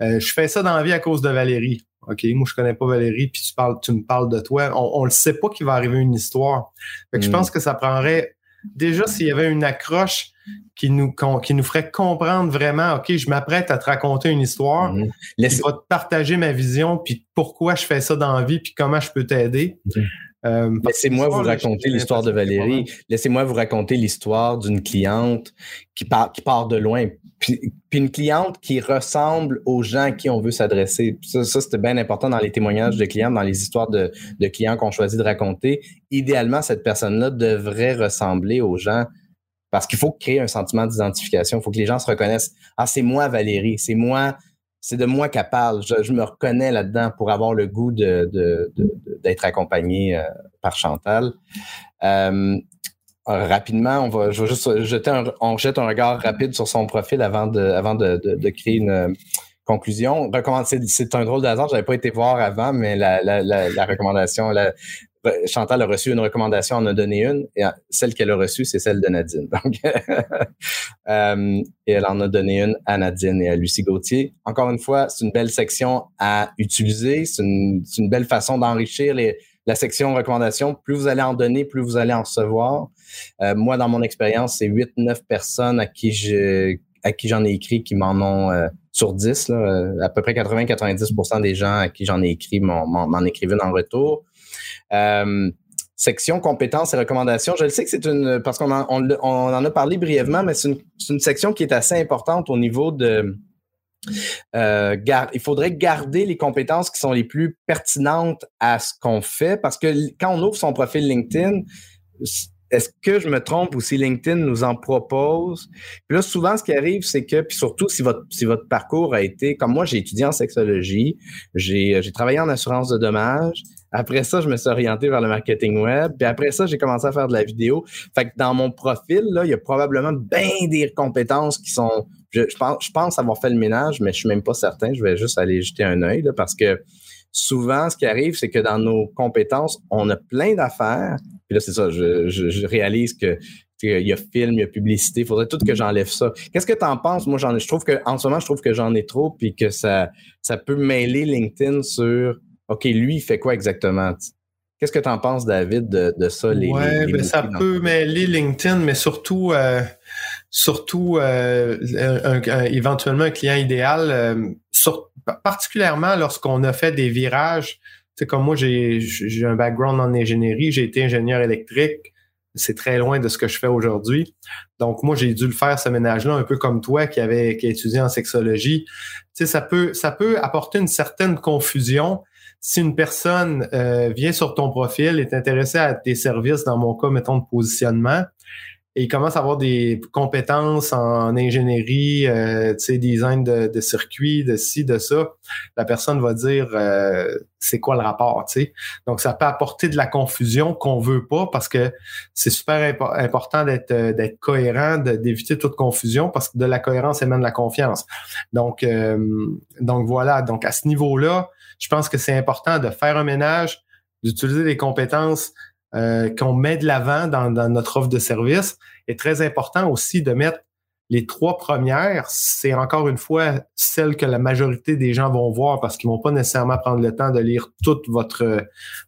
S2: euh, je fais ça dans la vie à cause de Valérie. OK, moi je connais pas Valérie, puis tu parles, tu me parles de toi. On, ne le sait pas qu'il va arriver une histoire. je mm. pense que ça prendrait déjà s'il y avait une accroche qui nous, qui nous ferait comprendre vraiment, OK, je m'apprête à te raconter une histoire, mm. te partager ma vision, puis pourquoi je fais ça dans la vie, puis comment je peux t'aider.
S1: Mm. Euh, Laissez-moi vous raconter l'histoire de Valérie. Laissez-moi vous raconter l'histoire d'une cliente qui part, qui part de loin. Puis, une cliente qui ressemble aux gens à qui on veut s'adresser. Ça, ça c'était bien important dans les témoignages de clients, dans les histoires de, de clients qu'on choisit de raconter. Idéalement, cette personne-là devrait ressembler aux gens parce qu'il faut créer un sentiment d'identification. Il faut que les gens se reconnaissent. Ah, c'est moi Valérie, c'est moi, c'est de moi qu'elle parle. Je, me reconnais là-dedans pour avoir le goût de, d'être accompagné euh, par Chantal. Euh, rapidement, on va, juste jeter un, on jette un regard rapide sur son profil avant de, avant de, de, créer une conclusion. C'est un drôle d'hasard, j'avais pas été voir avant, mais la, la, la, recommandation, la, Chantal a reçu une recommandation, on en a donné une, et celle qu'elle a reçue, c'est celle de Nadine. Donc, euh, et elle en a donné une à Nadine et à Lucie Gauthier. Encore une fois, c'est une belle section à utiliser, c'est une, belle façon d'enrichir la section recommandations, plus vous allez en donner, plus vous allez en recevoir. Euh, moi, dans mon expérience, c'est 8-9 personnes à qui j'en ai écrit qui m'en ont euh, sur 10, là, euh, à peu près 80-90% des gens à qui j'en ai écrit m'en écrivaient en retour. Section compétences et recommandations, je le sais que c'est une, parce qu'on en, a parlé brièvement, mais c'est une, une, section qui est assez importante au niveau de, euh, il faudrait garder les compétences qui sont les plus pertinentes à ce qu'on fait parce que quand on ouvre son profil LinkedIn, est-ce que je me trompe ou si LinkedIn nous en propose? Puis là, souvent, ce qui arrive, c'est que, puis surtout si votre, si votre parcours a été, comme moi, j'ai étudié en sexologie, j'ai travaillé en assurance de dommages. Après ça, je me suis orienté vers le marketing web. Puis après ça, j'ai commencé à faire de la vidéo. Fait que dans mon profil, là, il y a probablement bien des compétences qui sont je, pense, avoir fait le ménage, mais je suis même pas certain. Je vais juste aller jeter un œil parce que souvent, ce qui arrive, c'est que dans nos compétences, on a plein d'affaires. Puis là, c'est ça, je, réalise que il y a film, il y a publicité, il faudrait tout que j'enlève ça. Qu'est-ce que tu en penses? Moi, j'en je trouve que en ce moment, je trouve que j'en ai trop, puis que ça, ça peut mêler LinkedIn sur OK, lui, il fait quoi exactement? Qu'est-ce que tu en penses, David, de, ça?
S2: Les, ouais, ben, ça peut mêler LinkedIn, mais surtout euh, surtout euh, éventuellement un client idéal, euh, particulièrement lorsqu'on a fait des virages. C'est comme moi, j'ai un background en ingénierie, j'ai été ingénieur électrique. C'est très loin de ce que je fais aujourd'hui. Donc, moi, j'ai dû le faire, ce ménage-là, un peu comme toi qui avait qui a étudié en sexologie. Tu sais, ça peut, ça peut apporter une certaine confusion si une personne euh, vient sur ton profil, est intéressée à tes services, dans mon cas, mettons, de positionnement, et commence à avoir des compétences en ingénierie, euh, tu sais, design de, de circuits, de ci, de ça, la personne va dire euh, c'est quoi le rapport, tu sais? Donc, ça peut apporter de la confusion qu'on veut pas parce que c'est super important d'être euh, d'être cohérent, d'éviter toute confusion parce que de la cohérence émane la confiance. Donc, euh, donc voilà. Donc, à ce niveau-là, je pense que c'est important de faire un ménage, d'utiliser des compétences euh, qu'on met de l'avant dans, notre offre de service. est très important aussi de mettre les trois premières, c'est encore une fois celles que la majorité des gens vont voir parce qu'ils vont pas nécessairement prendre le temps de lire toute votre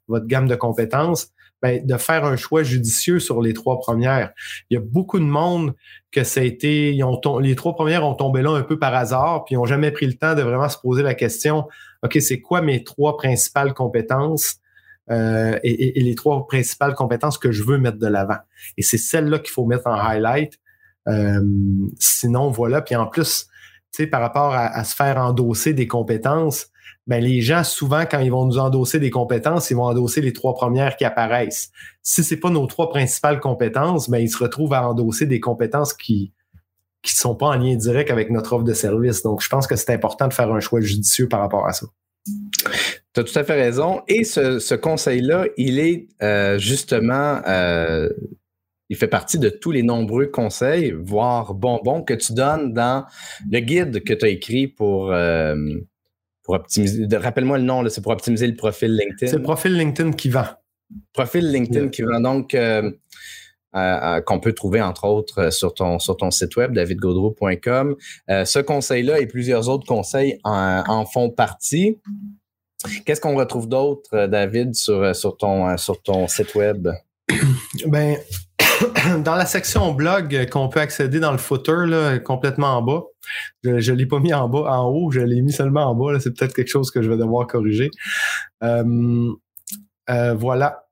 S2: gamme de compétences. Ben, de faire un choix judicieux sur les trois premières. Il y a beaucoup de monde que ça a été, ils ont les trois premières ont tombé là un peu par hasard, puis ils n'ont jamais pris le temps de vraiment se poser la question, OK, c'est quoi mes trois principales compétences? Euh, et, les trois principales compétences que je veux mettre de l'avant? Et c'est celle-là qu'il faut mettre en highlight. Euh, sinon, voilà. Puis en plus, tu sais, par rapport à, se faire endosser des compétences, ben les gens souvent quand ils vont nous endosser des compétences, ils vont endosser les trois premières qui apparaissent. Si c'est pas nos trois principales compétences, ben ils se retrouvent à endosser des compétences qui qui sont pas en lien direct avec notre offre de service. Donc, je pense que c'est important de faire un choix judicieux par rapport à ça.
S1: Tu as tout à fait raison. Et ce, conseil-là, il est euh, justement, euh, il fait partie de tous les nombreux conseils, voire bonbons, que tu donnes dans le guide que tu as écrit pour, euh, pour optimiser. Rappelle-moi le nom, c'est pour optimiser le profil LinkedIn.
S2: C'est le profil LinkedIn qui vend.
S1: Profil LinkedIn qui vend. Donc, qu'on peut trouver entre autres sur ton, sur ton site web davidgaudreau.com. ce conseil-là et plusieurs autres conseils en font partie. Qu'est-ce qu'on retrouve d'autre, euh, David, sur, euh, sur, ton, euh, sur ton site web?
S2: Ben, dans la section blog qu'on peut accéder dans le footer, là, complètement en bas, je ne l'ai pas mis en bas, en haut, je l'ai mis seulement en bas. C'est peut-être quelque chose que je vais devoir corriger. voilà.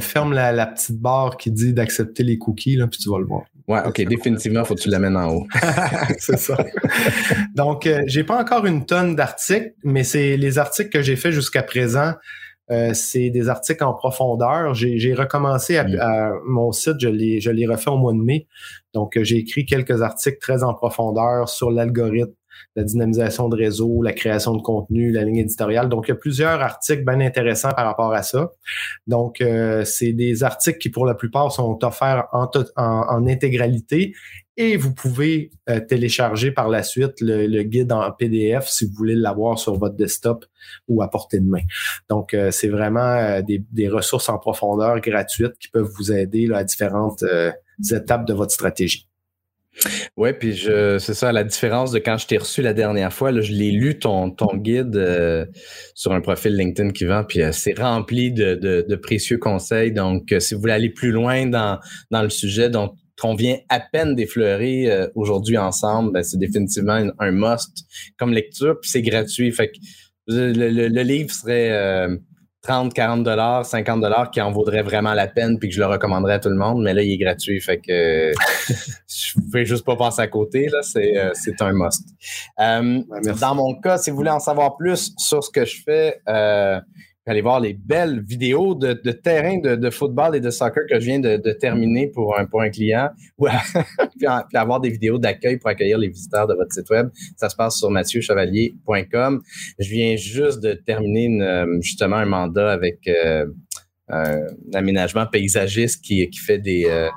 S2: ferme la, petite barre qui dit d'accepter les cookies, là, puis tu vas le voir.
S1: Ouais, OK, définitivement, faut que tu l'amènes en haut.
S2: c'est ça. Donc, euh, j'ai pas encore une tonne d'articles, mais c'est les articles que j'ai faits jusqu'à présent. Euh, c'est des articles en profondeur. J'ai recommencé mm. à, mon site, je l'ai refait au mois de mai. Donc, euh, j'ai écrit quelques articles très en profondeur sur l'algorithme, la dynamisation de réseau, la création de contenu, la ligne éditoriale. Donc, il y a plusieurs articles bien intéressants par rapport à ça. Donc, euh, c'est des articles qui, pour la plupart, sont offerts en, en, intégralité et vous pouvez euh, télécharger par la suite le, guide en PDF si vous voulez l'avoir sur votre desktop ou à portée de main. Donc, euh, c'est vraiment des, des, ressources en profondeur gratuites qui peuvent vous aider à différentes étapes de votre stratégie.
S1: Oui, puis je c'est ça, la différence de quand je t'ai reçu la dernière fois, là, je l'ai lu ton, ton guide euh, sur un profil LinkedIn qui vend, puis euh, c'est rempli de, de, précieux conseils. Donc, euh, si vous voulez aller plus loin dans, dans le sujet dont qu'on vient à peine d'effleurer aujourd'hui ensemble, ben, c'est définitivement un, must comme lecture, puis c'est gratuit. Fait que le, le livre serait 30, 40 dollars, 50 dollars qui en vaudrait vraiment la peine puis que je le recommanderais à tout le monde, mais là, il est gratuit. Fait que je ne juste pas passer à côté. Là, c'est, euh, c'est un must. Euh, dans mon cas, si vous voulez en savoir plus sur ce que je fais, euh, aller voir les belles vidéos de, de de, de, football et de soccer que je viens de, de terminer pour un, pour un client, puis, puis, avoir des vidéos d'accueil pour accueillir les visiteurs de votre site web. Ça se passe sur mathieuchevalier.com. Je viens juste de terminer une, justement un mandat avec euh, un aménagement paysagiste qui, qui fait des... Euh,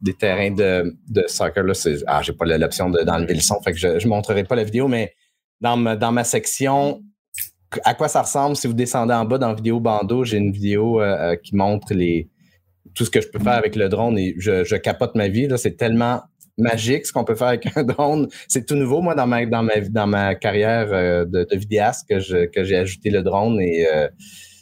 S1: des terrains de, de soccer. Là, ah, j'ai pas l'option d'enlever le son, je ne montrerai pas la vidéo, mais dans ma, dans ma section à quoi ça ressemble si vous descendez en bas dans vidéo bandeau, j'ai une vidéo euh, euh, qui montre les tout ce que je peux faire avec le drone et je, capote ma vie. C'est tellement magique ce qu'on peut faire avec un drone. C'est tout nouveau, moi, dans ma, dans ma, dans ma carrière euh, de, vidéaste que, j'ai ajouté le drone et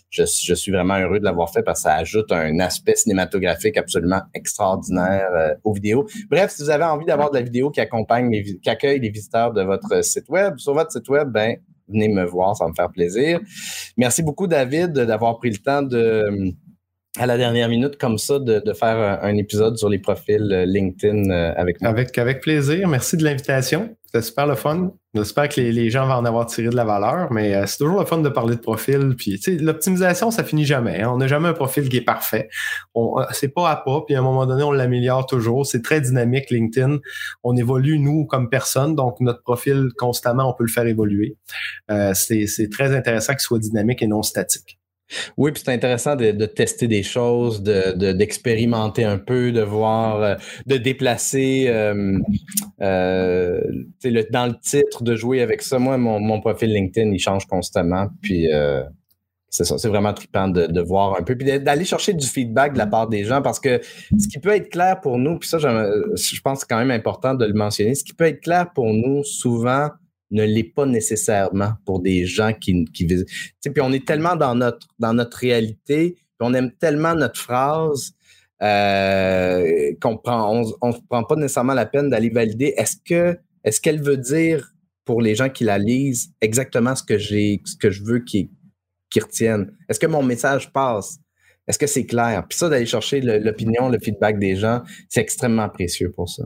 S1: je, suis vraiment heureux de l'avoir fait parce que ça ajoute un aspect cinématographique absolument extraordinaire aux vidéos. Bref, si vous avez envie d'avoir de la vidéo qui accompagne, qui accueille les visiteurs de votre site web, sur votre site web, ben venez me voir, ça va me faire plaisir. Merci beaucoup, David, d'avoir pris le temps de à la dernière minute comme ça de, faire un, épisode sur les profils euh, LinkedIn euh, avec nous.
S2: Avec, avec plaisir. Merci de l'invitation. C'était super le fun. J'espère que les, gens vont en avoir tiré de la valeur, mais euh, c'est toujours le fun de parler de profil. Puis, l'optimisation, ça finit jamais. Hein. On n'a jamais un profil qui est parfait. C'est pas à pas, puis à un moment donné, on l'améliore toujours. C'est très dynamique, LinkedIn. On évolue, nous, comme personne, donc notre profil, constamment, on peut le faire évoluer. c'est très intéressant qu'il soit dynamique et non statique.
S1: Oui, puis c'est intéressant de, tester des choses, d'expérimenter un peu, de voir, euh, de déplacer euh, euh, dans le titre, de jouer avec ça. Moi, mon, profil LinkedIn, il change constamment. Puis c'est c'est vraiment trippant de, voir un peu, puis d'aller chercher du feedback de la part des gens, parce que ce qui peut être clair pour nous, puis ça, je pense que c'est quand même important de le mentionner, ce qui peut être clair pour nous souvent, ne l'est pas nécessairement pour des gens qui, qui. Puis on est tellement dans notre, dans réalité, on aime tellement notre phrase euh, qu'on prend, on prend pas nécessairement la peine d'aller valider. Est-ce que est-ce qu'elle veut dire pour les gens qui la lisent exactement ce que j'ai, ce que je veux qu'ils retiennent? Est-ce que mon message passe? Est-ce que c'est clair? Puis ça, d'aller chercher l'opinion, le feedback des gens, c'est extrêmement précieux pour ça.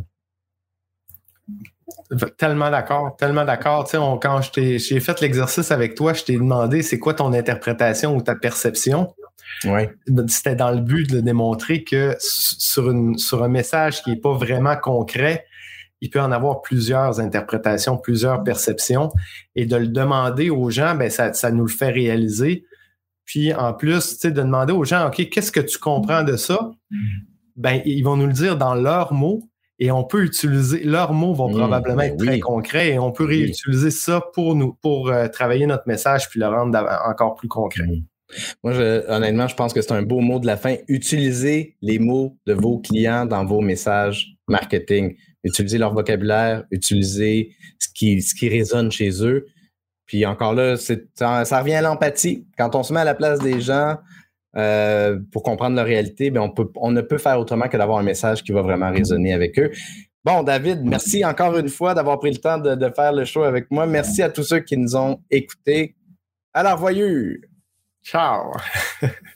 S2: Tellement d'accord, tellement d'accord. Tu sais, quand j'ai fait l'exercice avec toi, je t'ai demandé c'est quoi ton interprétation ou ta perception.
S1: Ouais.
S2: C'était dans le but de démontrer que sur, une, sur un message qui n'est pas vraiment concret, il peut en avoir plusieurs interprétations, plusieurs perceptions. Et de le demander aux gens, ben ça, ça nous le fait réaliser. Puis en plus, tu sais, de demander aux gens, OK, qu'est-ce que tu comprends de ça? Ben, ils vont nous le dire dans leurs mots, et on peut utiliser, leurs mots vont mmh, probablement ben être très concrets et on peut réutiliser ça pour nous, pour euh, travailler notre message puis le rendre encore plus concret. Mmh.
S1: Moi, honnêtement, je pense que c'est un beau mot de la fin. Utilisez les mots de vos clients dans vos messages marketing. Utilisez leur vocabulaire, utilisez ce qui, ce qui résonne chez eux. Puis encore là, ça, ça revient à l'empathie. Quand on se met à la place des gens, euh, pour comprendre leur réalité, on, peut, on ne peut faire autrement que d'avoir un message qui va vraiment résonner avec eux. Bon, David, merci encore une fois d'avoir pris le temps de, faire le show avec moi. Merci à tous ceux qui nous ont écoutés. À la revoyure.
S2: Ciao.